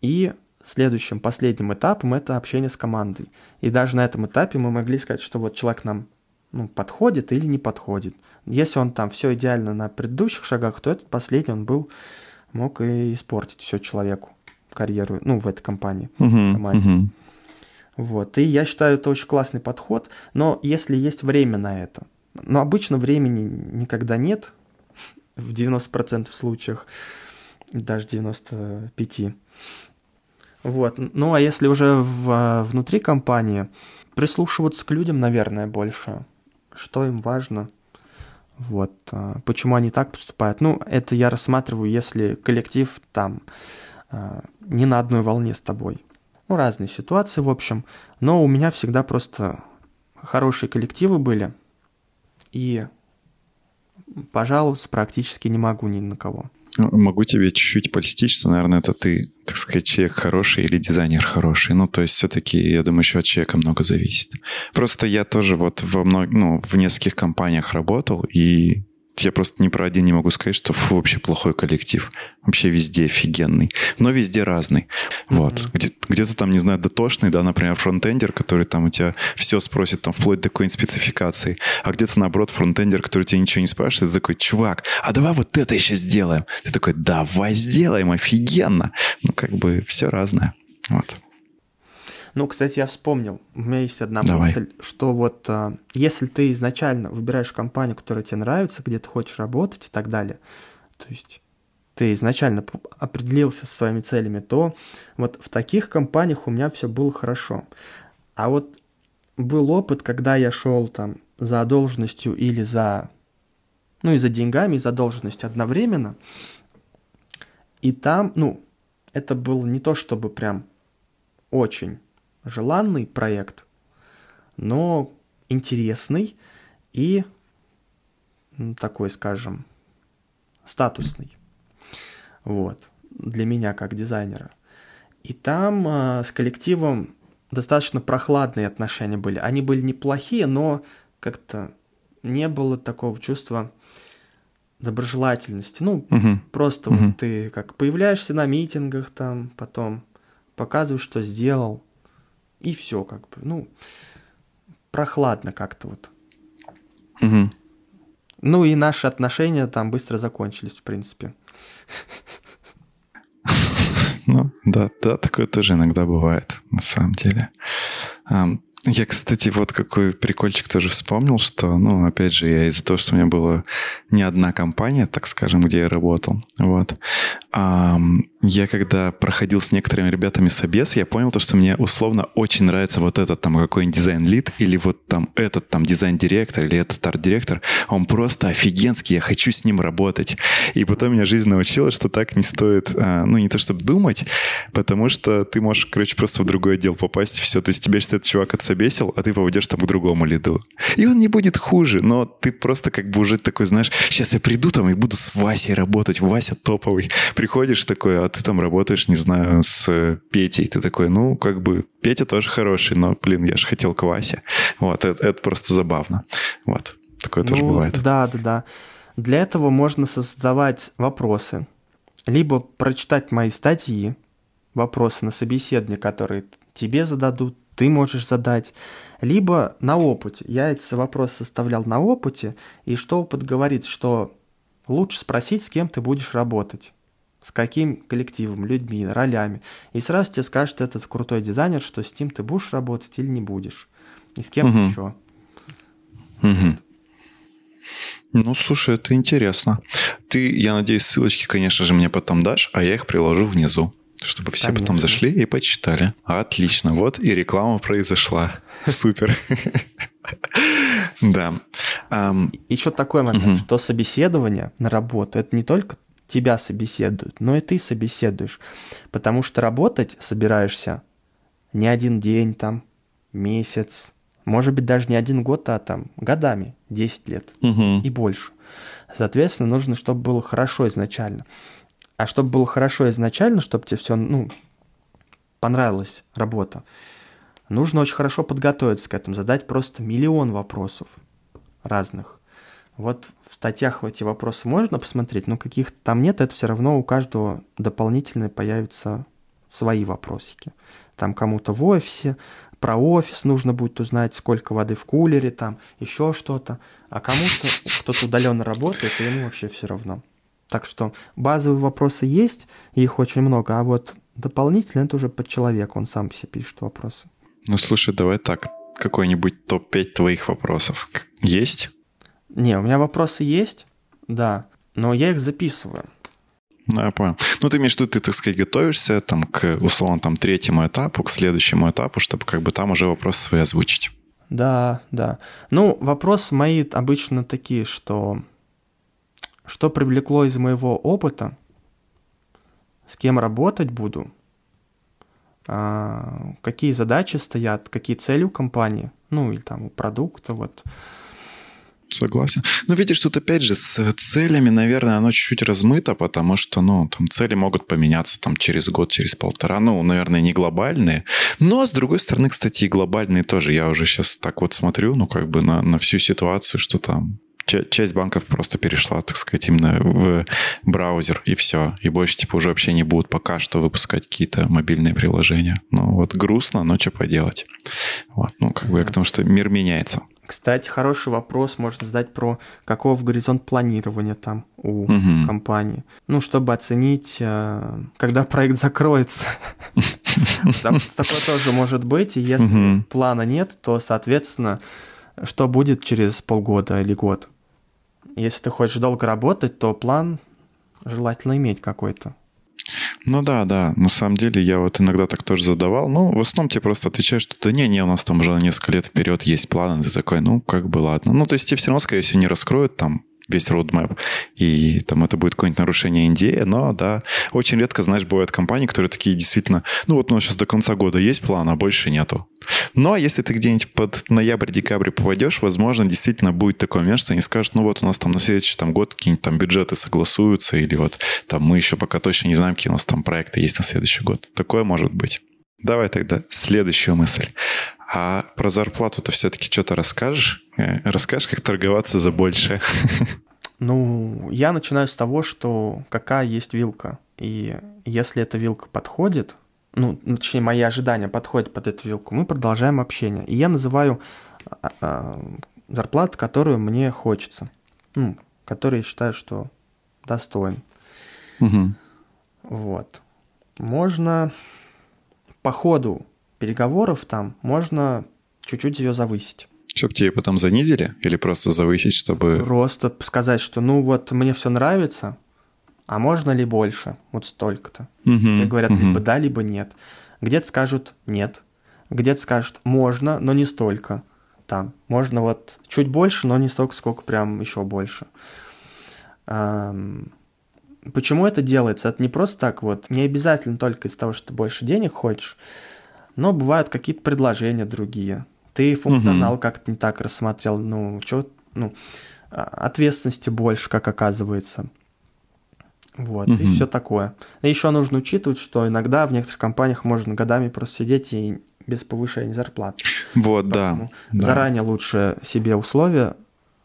и следующим, последним этапом это общение с командой. И даже на этом этапе мы могли сказать, что вот человек нам ну, подходит или не подходит. Если он там все идеально на предыдущих шагах, то этот последний он был, мог и испортить все человеку карьеру, ну, в этой компании. Uh-huh, uh-huh. Вот. И я считаю, это очень классный подход, но если есть время на это, но обычно времени никогда нет, в 90% случаях, даже 95%. Вот. Ну, а если уже в, внутри компании, прислушиваться к людям, наверное, больше. Что им важно. Вот. А, почему они так поступают. Ну, это я рассматриваю, если коллектив там а, не на одной волне с тобой. Ну, разные ситуации, в общем. Но у меня всегда просто хорошие коллективы были. И пожаловаться практически не могу ни на кого. Могу тебе чуть-чуть польстить, что, наверное, это ты, так сказать, человек хороший или дизайнер хороший. Ну, то есть все-таки, я думаю, еще от человека много зависит. Просто я тоже вот во мног... ну, в нескольких компаниях работал, и я просто ни про один не могу сказать, что фу, вообще плохой коллектив. Вообще везде офигенный. Но везде разный. Mm-hmm. Вот. Где- где-то там, не знаю, дотошный, да, например, фронтендер, который там у тебя все спросит, там, вплоть до какой-нибудь спецификации. А где-то, наоборот, фронтендер, который тебя ничего не спрашивает, ты такой, чувак, а давай вот это еще сделаем. Ты такой, давай сделаем, офигенно. Ну, как бы все разное. Вот. Ну, кстати, я вспомнил, у меня есть одна Давай. мысль, что вот а, если ты изначально выбираешь компанию, которая тебе нравится, где ты хочешь работать и так далее, то есть ты изначально определился со своими целями, то вот в таких компаниях у меня все было хорошо. А вот был опыт, когда я шел там за должностью или за, ну и за деньгами, и за должностью одновременно, и там, ну, это было не то чтобы прям очень желанный проект, но интересный и такой, скажем, статусный. Вот. Для меня как дизайнера. И там э, с коллективом достаточно прохладные отношения были. Они были неплохие, но как-то не было такого чувства доброжелательности. Ну, Мгм. просто Мгм. вот ты как появляешься на митингах там, потом показываешь, что сделал, и все как бы. Ну, прохладно как-то вот. Мгм. Ну и наши отношения там быстро закончились, в принципе. Ну, да, да, такое тоже иногда бывает, на самом деле. Я, кстати, вот какой прикольчик тоже вспомнил, что, ну, опять же, я из-за того, что у меня была не одна компания, так скажем, где я работал, вот, я когда проходил с некоторыми ребятами собес, я понял то, что мне условно очень нравится вот этот там какой-нибудь дизайн-лид или вот там этот там дизайн-директор или этот арт-директор. Он просто офигенский, я хочу с ним работать. И потом меня жизнь научила, что так не стоит, а, ну, не то чтобы думать, потому что ты можешь, короче, просто в другой отдел попасть, и все. То есть тебе сейчас этот чувак отсобесил, а ты попадешь там к другому лиду. И он не будет хуже, но ты просто как бы уже такой, знаешь, сейчас я приду там и буду с Васей работать, Вася топовый. Приходишь такой, а ты там работаешь, не знаю, с Петей. Ты такой, ну, как бы, Петя тоже хороший, но, блин, я же хотел к Васе. Вот, это, это просто забавно. Вот, такое тоже Ну, бывает. Да, да, да. Для этого можно создавать вопросы. Либо прочитать мои статьи, вопросы на собеседование, которые тебе зададут, ты можешь задать. Либо на опыте. Я эти вопросы составлял на опыте, и что опыт говорит, что лучше спросить, с кем ты будешь работать. С каким коллективом, людьми, ролями. И сразу тебе скажет этот крутой дизайнер, что с ним ты будешь работать или не будешь. И с кем Мгм. еще. Мгм. Ну, слушай, это интересно. Ты, я надеюсь, ссылочки, конечно же, мне потом дашь, а я их приложу внизу, чтобы все потом Конечно. зашли и почитали. Отлично, вот и реклама произошла. Супер. Да. Еще такой момент, что собеседование на работу это не только тебя собеседуют, но и ты собеседуешь. Потому что работать собираешься не один день, там, месяц, может быть, даже не один год, а там годами, 10 лет мгм. и больше. Соответственно, нужно, чтобы было хорошо изначально. А чтобы было хорошо изначально, чтобы тебе все, ну, понравилась работа, нужно очень хорошо подготовиться к этому, задать просто миллион вопросов разных. Вот в статьях эти вопросы можно посмотреть, но каких там нет, это все равно у каждого дополнительно появятся свои вопросики. Там кому-то в офисе, про офис нужно будет узнать, сколько воды в кулере, там еще что-то. А кому-то, кто-то удаленно работает, ему вообще все равно. Так что базовые вопросы есть, их очень много, а вот дополнительно это уже под человека, он сам себе пишет вопросы. Ну, слушай, давай так. Какой-нибудь топ-5 твоих вопросов есть? Не, у меня вопросы есть, да, но я их записываю. Ну, я понял. Ну, ты имеешь в виду, ты, так сказать, готовишься там к, условно, там, третьему этапу, к следующему этапу, чтобы как бы там уже вопросы свои озвучить. Да, да. Ну, вопросы мои обычно такие, что что привлекло из моего опыта, с кем работать буду, а, какие задачи стоят, какие цели у компании, ну или там у продукта, вот. Согласен. Но видишь, тут опять же с целями, наверное, оно чуть-чуть размыто, потому что, ну, там цели могут поменяться там через год, через полтора. Ну, наверное, не глобальные. Но, с другой стороны, кстати, и глобальные тоже. Я уже сейчас так вот смотрю, ну, как бы на, на всю ситуацию, что там ча- часть банков просто перешла, так сказать, именно в браузер, и все. И больше, типа, уже вообще не будут пока что выпускать какие-то мобильные приложения. Ну, вот грустно, но что поделать. Вот, ну, как бы я к тому, что мир меняется. Кстати, хороший вопрос можно задать про каков горизонт планирования там у Мгм. компании. Ну, чтобы оценить, э, когда проект закроется. Такое тоже может быть, и если плана нет, то, соответственно, что будет через полгода или год? Если ты хочешь долго работать, то план желательно иметь какой-то. Ну да, да, на самом деле я вот иногда так тоже задавал. Ну, в основном тебе просто отвечают, что да не, не, у нас там уже на несколько лет вперед есть планы. Ты такой, ну, как бы ладно. Ну, то есть тебе все равно, скорее всего, не раскроют там весь roadmap, и там это будет какое-нибудь нарушение NDA, но, да, очень редко, знаешь, бывают компании, которые такие действительно, ну вот у нас сейчас до конца года есть план, а больше нету. Но если ты где-нибудь под ноябрь-декабрь попадешь, возможно, действительно будет такой момент, что они скажут, ну вот у нас там на следующий там, год какие-нибудь там бюджеты согласуются, или вот там мы еще пока точно не знаем, какие у нас там проекты есть на следующий год. Такое может быть. Давай тогда следующую мысль. А про зарплату-то все-таки что-то расскажешь? Э, расскажешь, как торговаться за больше? Ну, я начинаю с того, что какая есть вилка. И если эта вилка подходит, ну, точнее, мои ожидания подходят под эту вилку, мы продолжаем общение. И я называю а, а, зарплату, которую мне хочется. Ну, которую я считаю, что достоин. Угу. Вот. Можно по ходу переговоров там можно чуть-чуть ее завысить. Чтобы тебе потом занизили или просто завысить, чтобы... Просто сказать, что ну вот мне все нравится, а можно ли больше? Вот столько-то. Угу, Тебе говорят угу. либо да, либо нет. Где-то скажут нет. Где-то скажут можно, но не столько. Там можно вот чуть больше, но не столько, сколько прям еще больше. Эм, Почему это делается? Это не просто так вот, не обязательно только из-за того, что ты больше денег хочешь, но бывают какие-то предложения другие. Ты функционал угу. как-то не так рассмотрел, ну, что, ну, а, ответственности больше, как оказывается. Вот, угу. и все такое. И еще нужно учитывать, что иногда в некоторых компаниях можно годами просто сидеть и без повышения зарплат. Вот, Поэтому да. Заранее да. лучше себе условия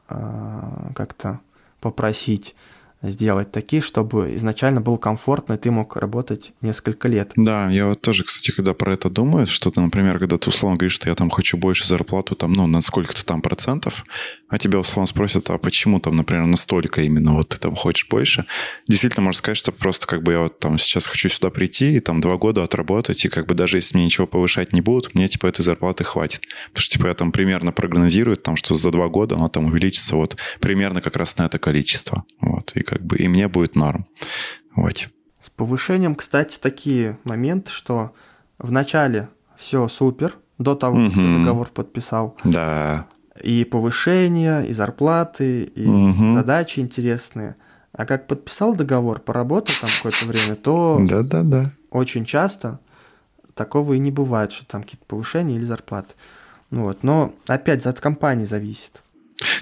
э, как-то попросить сделать такие, чтобы изначально было комфортно, и ты мог работать несколько лет. Да, я вот тоже, кстати, когда про это думаю, что ты, например, когда ты условно говоришь, что я там хочу больше зарплату, там, ну, на сколько-то там процентов, а тебя условно спросят, а почему там, например, настолько именно вот ты там хочешь больше, действительно можно сказать, что просто как бы я вот там сейчас хочу сюда прийти и там два года отработать, и как бы даже если мне ничего повышать не будут, мне типа этой зарплаты хватит. Потому что типа я там примерно прогнозирую, там, что за два года она там увеличится вот примерно как раз на это количество. Вот. И как бы и мне будет норм. Вот. С повышением, кстати, такие моменты, что в начале все супер, до того, угу. как ты договор подписал. Да. И повышение, и зарплаты, и угу. задачи интересные. А как подписал договор, поработал там какое-то время, то да, да, да. очень часто такого и не бывает, что там какие-то повышения или зарплаты. Ну вот. Но опять от компании зависит.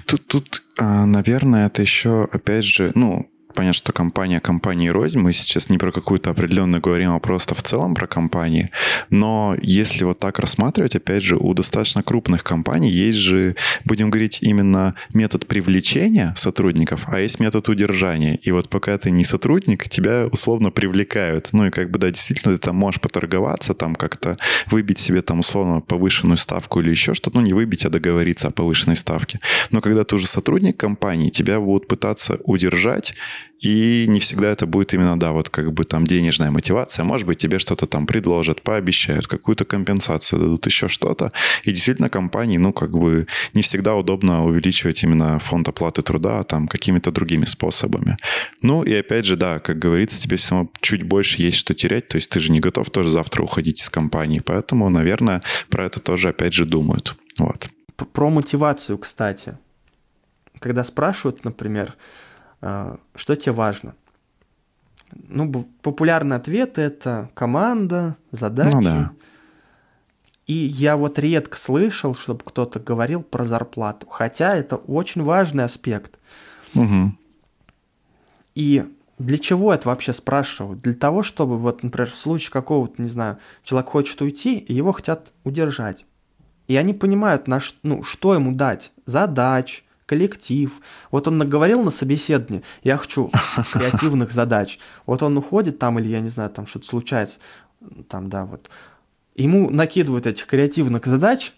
Тут, тут, а, наверное, это еще, опять же, ну, понятно, что компания компании рознь. Мы сейчас не про какую-то определенную говорим, а просто в целом про компании. Но если вот так рассматривать, опять же, у достаточно крупных компаний есть же, будем говорить, именно метод привлечения сотрудников, а есть метод удержания. И вот пока ты не сотрудник, тебя условно привлекают. Ну и как бы, да, действительно, ты там можешь поторговаться, там как-то выбить себе там условно повышенную ставку или еще что-то. Ну не выбить, а договориться о повышенной ставке. Но когда ты уже сотрудник компании, тебя будут пытаться удержать и не всегда это будет именно, да, вот как бы там денежная мотивация. Может быть, тебе что-то там предложат, пообещают, какую-то компенсацию дадут, еще что-то. И действительно компании, ну, как бы не всегда удобно увеличивать именно фонд оплаты труда там какими-то другими способами. Ну, и опять же, да, как говорится, тебе равно чуть больше есть что терять, то есть ты же не готов тоже завтра уходить из компании. Поэтому, наверное, про это тоже опять же думают. Вот. Про мотивацию, кстати. Когда спрашивают, например, что тебе важно? Ну, популярный ответ – это команда, задачи. Ну, да. И я вот редко слышал, чтобы кто-то говорил про зарплату. Хотя это очень важный аспект. Угу. И для чего это вообще спрашивают? Для того, чтобы, вот, например, в случае какого-то, не знаю, человек хочет уйти, его хотят удержать. И они понимают, на, ну, что ему дать. Задач, коллектив. Вот он наговорил на собеседовании, я хочу креативных задач. Вот он уходит там, или я не знаю, там что-то случается, там, да, вот. Ему накидывают этих креативных задач,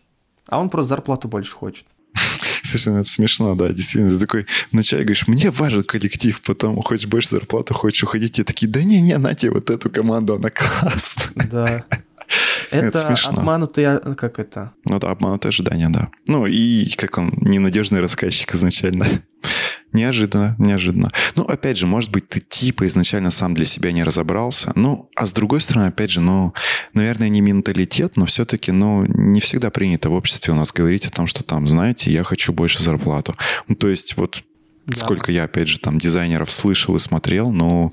а он просто зарплату больше хочет. Слушай, ну это смешно, да, действительно. Ты такой вначале говоришь, мне важен коллектив, потом хочешь больше зарплату, хочешь уходить, и такие, да не-не, на тебе вот эту команду, она классная. Да. Это, это смешно. обманутые, как это? Ну да, обманутые ожидания, да. Ну и как он, ненадежный рассказчик изначально. Неожиданно, неожиданно. Ну, опять же, может быть, ты типа изначально сам для себя не разобрался. Ну, а с другой стороны, опять же, ну, наверное, не менталитет, но все-таки, ну, не всегда принято в обществе у нас говорить о том, что там, знаете, я хочу больше зарплату. Ну, то есть вот Да. Сколько я, опять же, там дизайнеров слышал и смотрел, но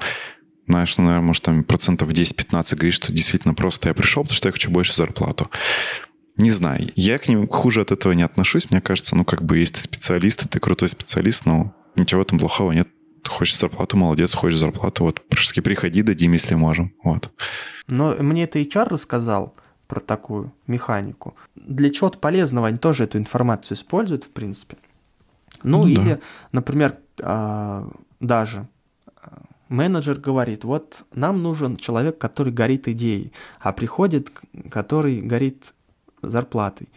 знаешь, ну, наверное, может, там процентов 10-15 говорит, что действительно просто я пришел, потому что я хочу больше зарплату. Не знаю, я к ним хуже от этого не отношусь. Мне кажется, ну, как бы, если ты специалист, ты крутой специалист, но ничего этом плохого нет. Хочешь зарплату, молодец, хочешь зарплату, вот, практически приходи, дадим, если можем, вот. Но мне это HR рассказал про такую механику. Для чего-то полезного они тоже эту информацию используют, в принципе. Ну, ну или, да. например, а, даже менеджер говорит, вот нам нужен человек, который горит идеей, а приходит, который горит зарплатой.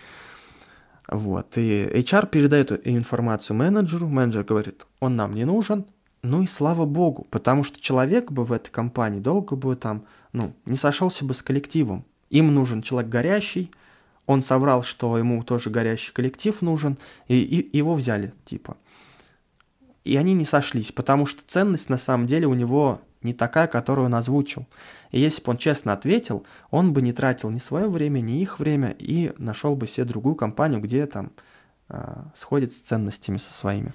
Вот. И HR передает информацию менеджеру, менеджер говорит, он нам не нужен, ну и слава богу, потому что человек бы в этой компании долго бы там, ну, не сошелся бы с коллективом. Им нужен человек горящий, он соврал, что ему тоже горящий коллектив нужен, и, и его взяли, типа. И они не сошлись, потому что ценность на самом деле у него не такая, которую он озвучил. И если бы он честно ответил, он бы не тратил ни свое время, ни их время и нашел бы себе другую компанию, где там э, сходит с ценностями со своими.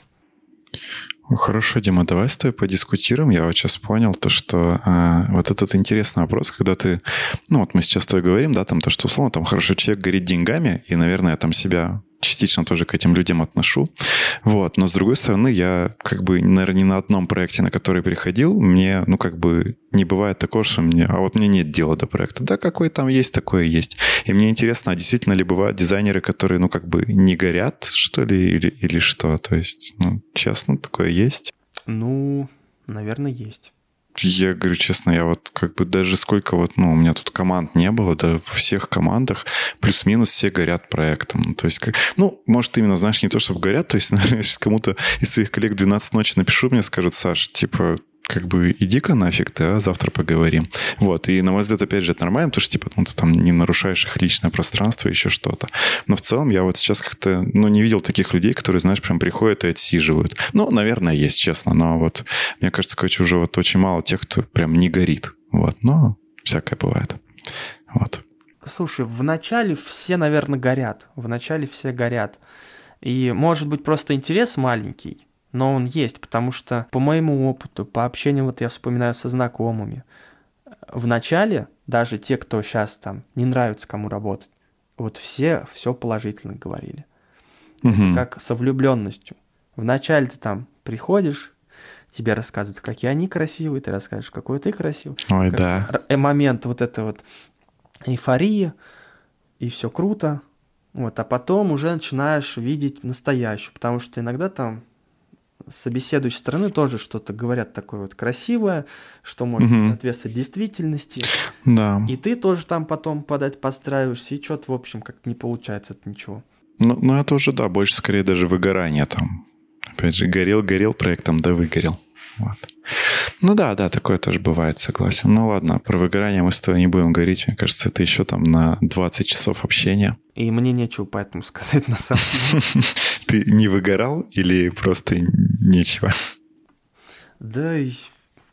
Хорошо, Дима, давай с тобой подискутируем. Я вот сейчас понял то, что э, вот этот интересный вопрос, когда ты, ну вот мы сейчас с тобой говорим, да, там то, что условно там хорошо человек горит деньгами, и, наверное, там себя частично тоже к этим людям отношу. Вот. Но с другой стороны, я как бы, наверное, ни на одном проекте, на который приходил, мне, ну, как бы не бывает такого, что мне, а вот мне нет дела до проекта. Да, какой там есть, такое есть. И мне интересно, а действительно ли бывают дизайнеры, которые, ну, как бы не горят, что ли, или, или что? То есть, ну, честно, такое есть? Ну, наверное, есть я говорю честно, я вот как бы даже сколько вот, ну, у меня тут команд не было, да, во всех командах плюс-минус все горят проектом. Ну, то есть, как, ну, может, именно, знаешь, не то, чтобы горят, то есть, наверное, если кому-то из своих коллег 12 ночи напишу, мне скажут, Саш, типа, как бы иди-ка нафиг ты, а завтра поговорим. Вот, и на мой взгляд, опять же, это нормально, потому что, типа, ну, ты там не нарушаешь их личное пространство, еще что-то. Но в целом я вот сейчас как-то, ну, не видел таких людей, которые, знаешь, прям приходят и отсиживают. Ну, наверное, есть, честно, но вот мне кажется, короче, уже вот очень мало тех, кто прям не горит. Вот, но всякое бывает. Вот. Слушай, в начале все, наверное, горят. В начале все горят. И, может быть, просто интерес маленький, но он есть, потому что по моему опыту, по общению, вот я вспоминаю со знакомыми, в начале даже те, кто сейчас там не нравится кому работать, вот все все положительно говорили. Угу. Как со влюбленностью. Вначале ты там приходишь, тебе рассказывают, какие они красивые, ты расскажешь, какой ты красивый. Ой, как да. Э, момент вот это вот эйфории, и все круто. Вот, а потом уже начинаешь видеть настоящую, потому что иногда там собеседующей стороны тоже что-то говорят такое вот красивое, что может угу. соответствовать действительности. Да. И ты тоже там потом подать подстраиваешься, и что-то, в общем, как не получается от ничего. Ну, ну, это уже, да, больше скорее даже выгорание там. Опять же, горел-горел проектом, да выгорел. Вот. Ну да, да, такое тоже бывает, согласен. Ну ладно, про выгорание мы с тобой не будем говорить. Мне кажется, это еще там на 20 часов общения. И мне нечего поэтому сказать на самом деле. Ты не выгорал или просто нечего? Да,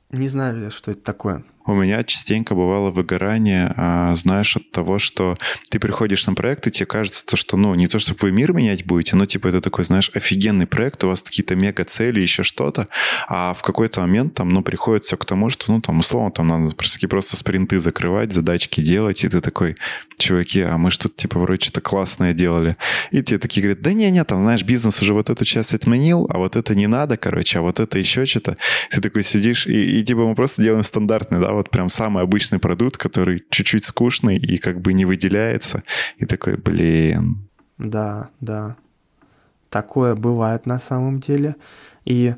не знаю, что это такое. У меня частенько бывало выгорание, а, знаешь, от того, что ты приходишь на проект, и тебе кажется, то, что, ну, не то, чтобы вы мир менять будете, но, типа, это такой, знаешь, офигенный проект, у вас какие-то мега-цели, еще что-то, а в какой-то момент там, ну, приходится к тому, что, ну, там, условно, там надо просто, просто спринты закрывать, задачки делать, и ты такой, чуваки, а мы что-то, типа, вроде что-то классное делали. И тебе такие говорят, да не-не, там, знаешь, бизнес уже вот эту часть отменил, а вот это не надо, короче, а вот это еще что-то. Ты такой сидишь, и, и типа, мы просто делаем стандартный, да, вот прям самый обычный продукт, который чуть-чуть скучный и как бы не выделяется. И такой, блин. Да, да. Такое бывает на самом деле. И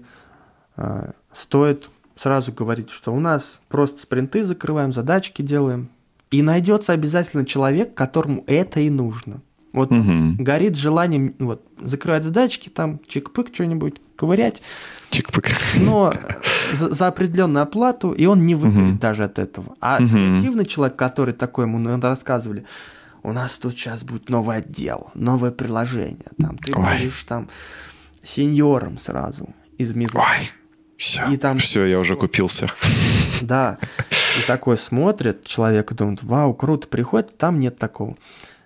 э, стоит сразу говорить, что у нас просто спринты закрываем, задачки делаем. И найдется обязательно человек, которому это и нужно. Вот угу. горит желанием вот, закрывать задачки, там чик-пык что-нибудь, ковырять. Чик-пык. Но за, за определенную оплату, и он не выиграет угу. даже от этого. А угу. креативный человек, который такой ему рассказывали, у нас тут сейчас будет новый отдел, новое приложение. Там ты Ой. будешь там сеньором сразу из Мидла. Ой, все, и там... все, я уже купился. Да, и такой смотрит человек и думает, вау, круто, приходит, там нет такого.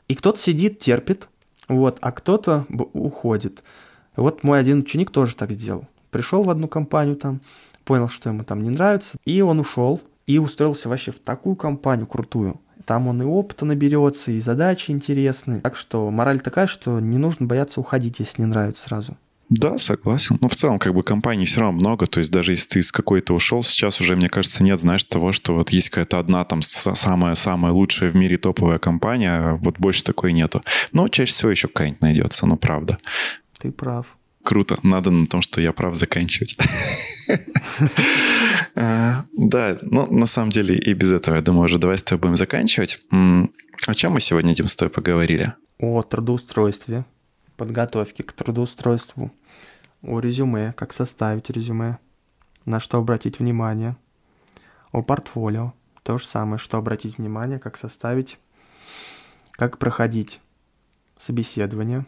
И кто-то сидит, терпит, вот, а кто-то уходит. Вот мой один ученик тоже так сделал. пришел в одну компанию там, понял, что ему там не нравится, и он ушел и устроился вообще в такую компанию крутую. Там он и опыта наберется, и задачи интересные. Так что мораль такая, что не нужно бояться уходить, если не нравится сразу. Да, согласен. Но в целом, как бы компаний все равно много. То есть даже если ты из какой-то ушел, сейчас уже, мне кажется, нет, знаешь, того, что вот есть какая-то одна там самая-самая лучшая в мире топовая компания, а вот больше такой нету. Но чаще всего еще какая-нибудь найдется, ну правда. Ты прав. Круто. Надо на том, что я прав заканчивать. А, да, ну на самом деле и без этого, я думаю, уже давай с тобой будем заканчивать. О чем мы сегодня, Дим, с тобой поговорили? О трудоустройстве, подготовке к трудоустройству, о резюме, как составить резюме, на что обратить внимание, о портфолио, то же самое, что обратить внимание, как составить, как проходить собеседование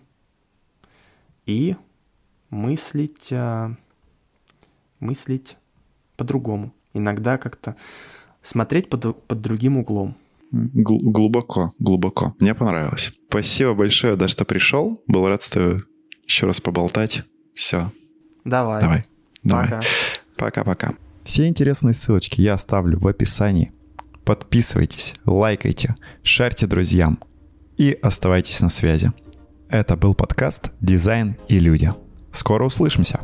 и мыслить, а, мыслить по-другому. Иногда как-то смотреть под, под другим углом. Гл- глубоко, глубоко. Мне понравилось. Спасибо большое, да, что пришел. Был рад с тобой еще раз поболтать. Все. Давай. Давай. Давай. Пока. Пока-пока. Все интересные ссылочки я оставлю в описании. Подписывайтесь, лайкайте, шарьте друзьям и оставайтесь на связи. Это был подкаст «Дизайн и люди». Скоро услышимся!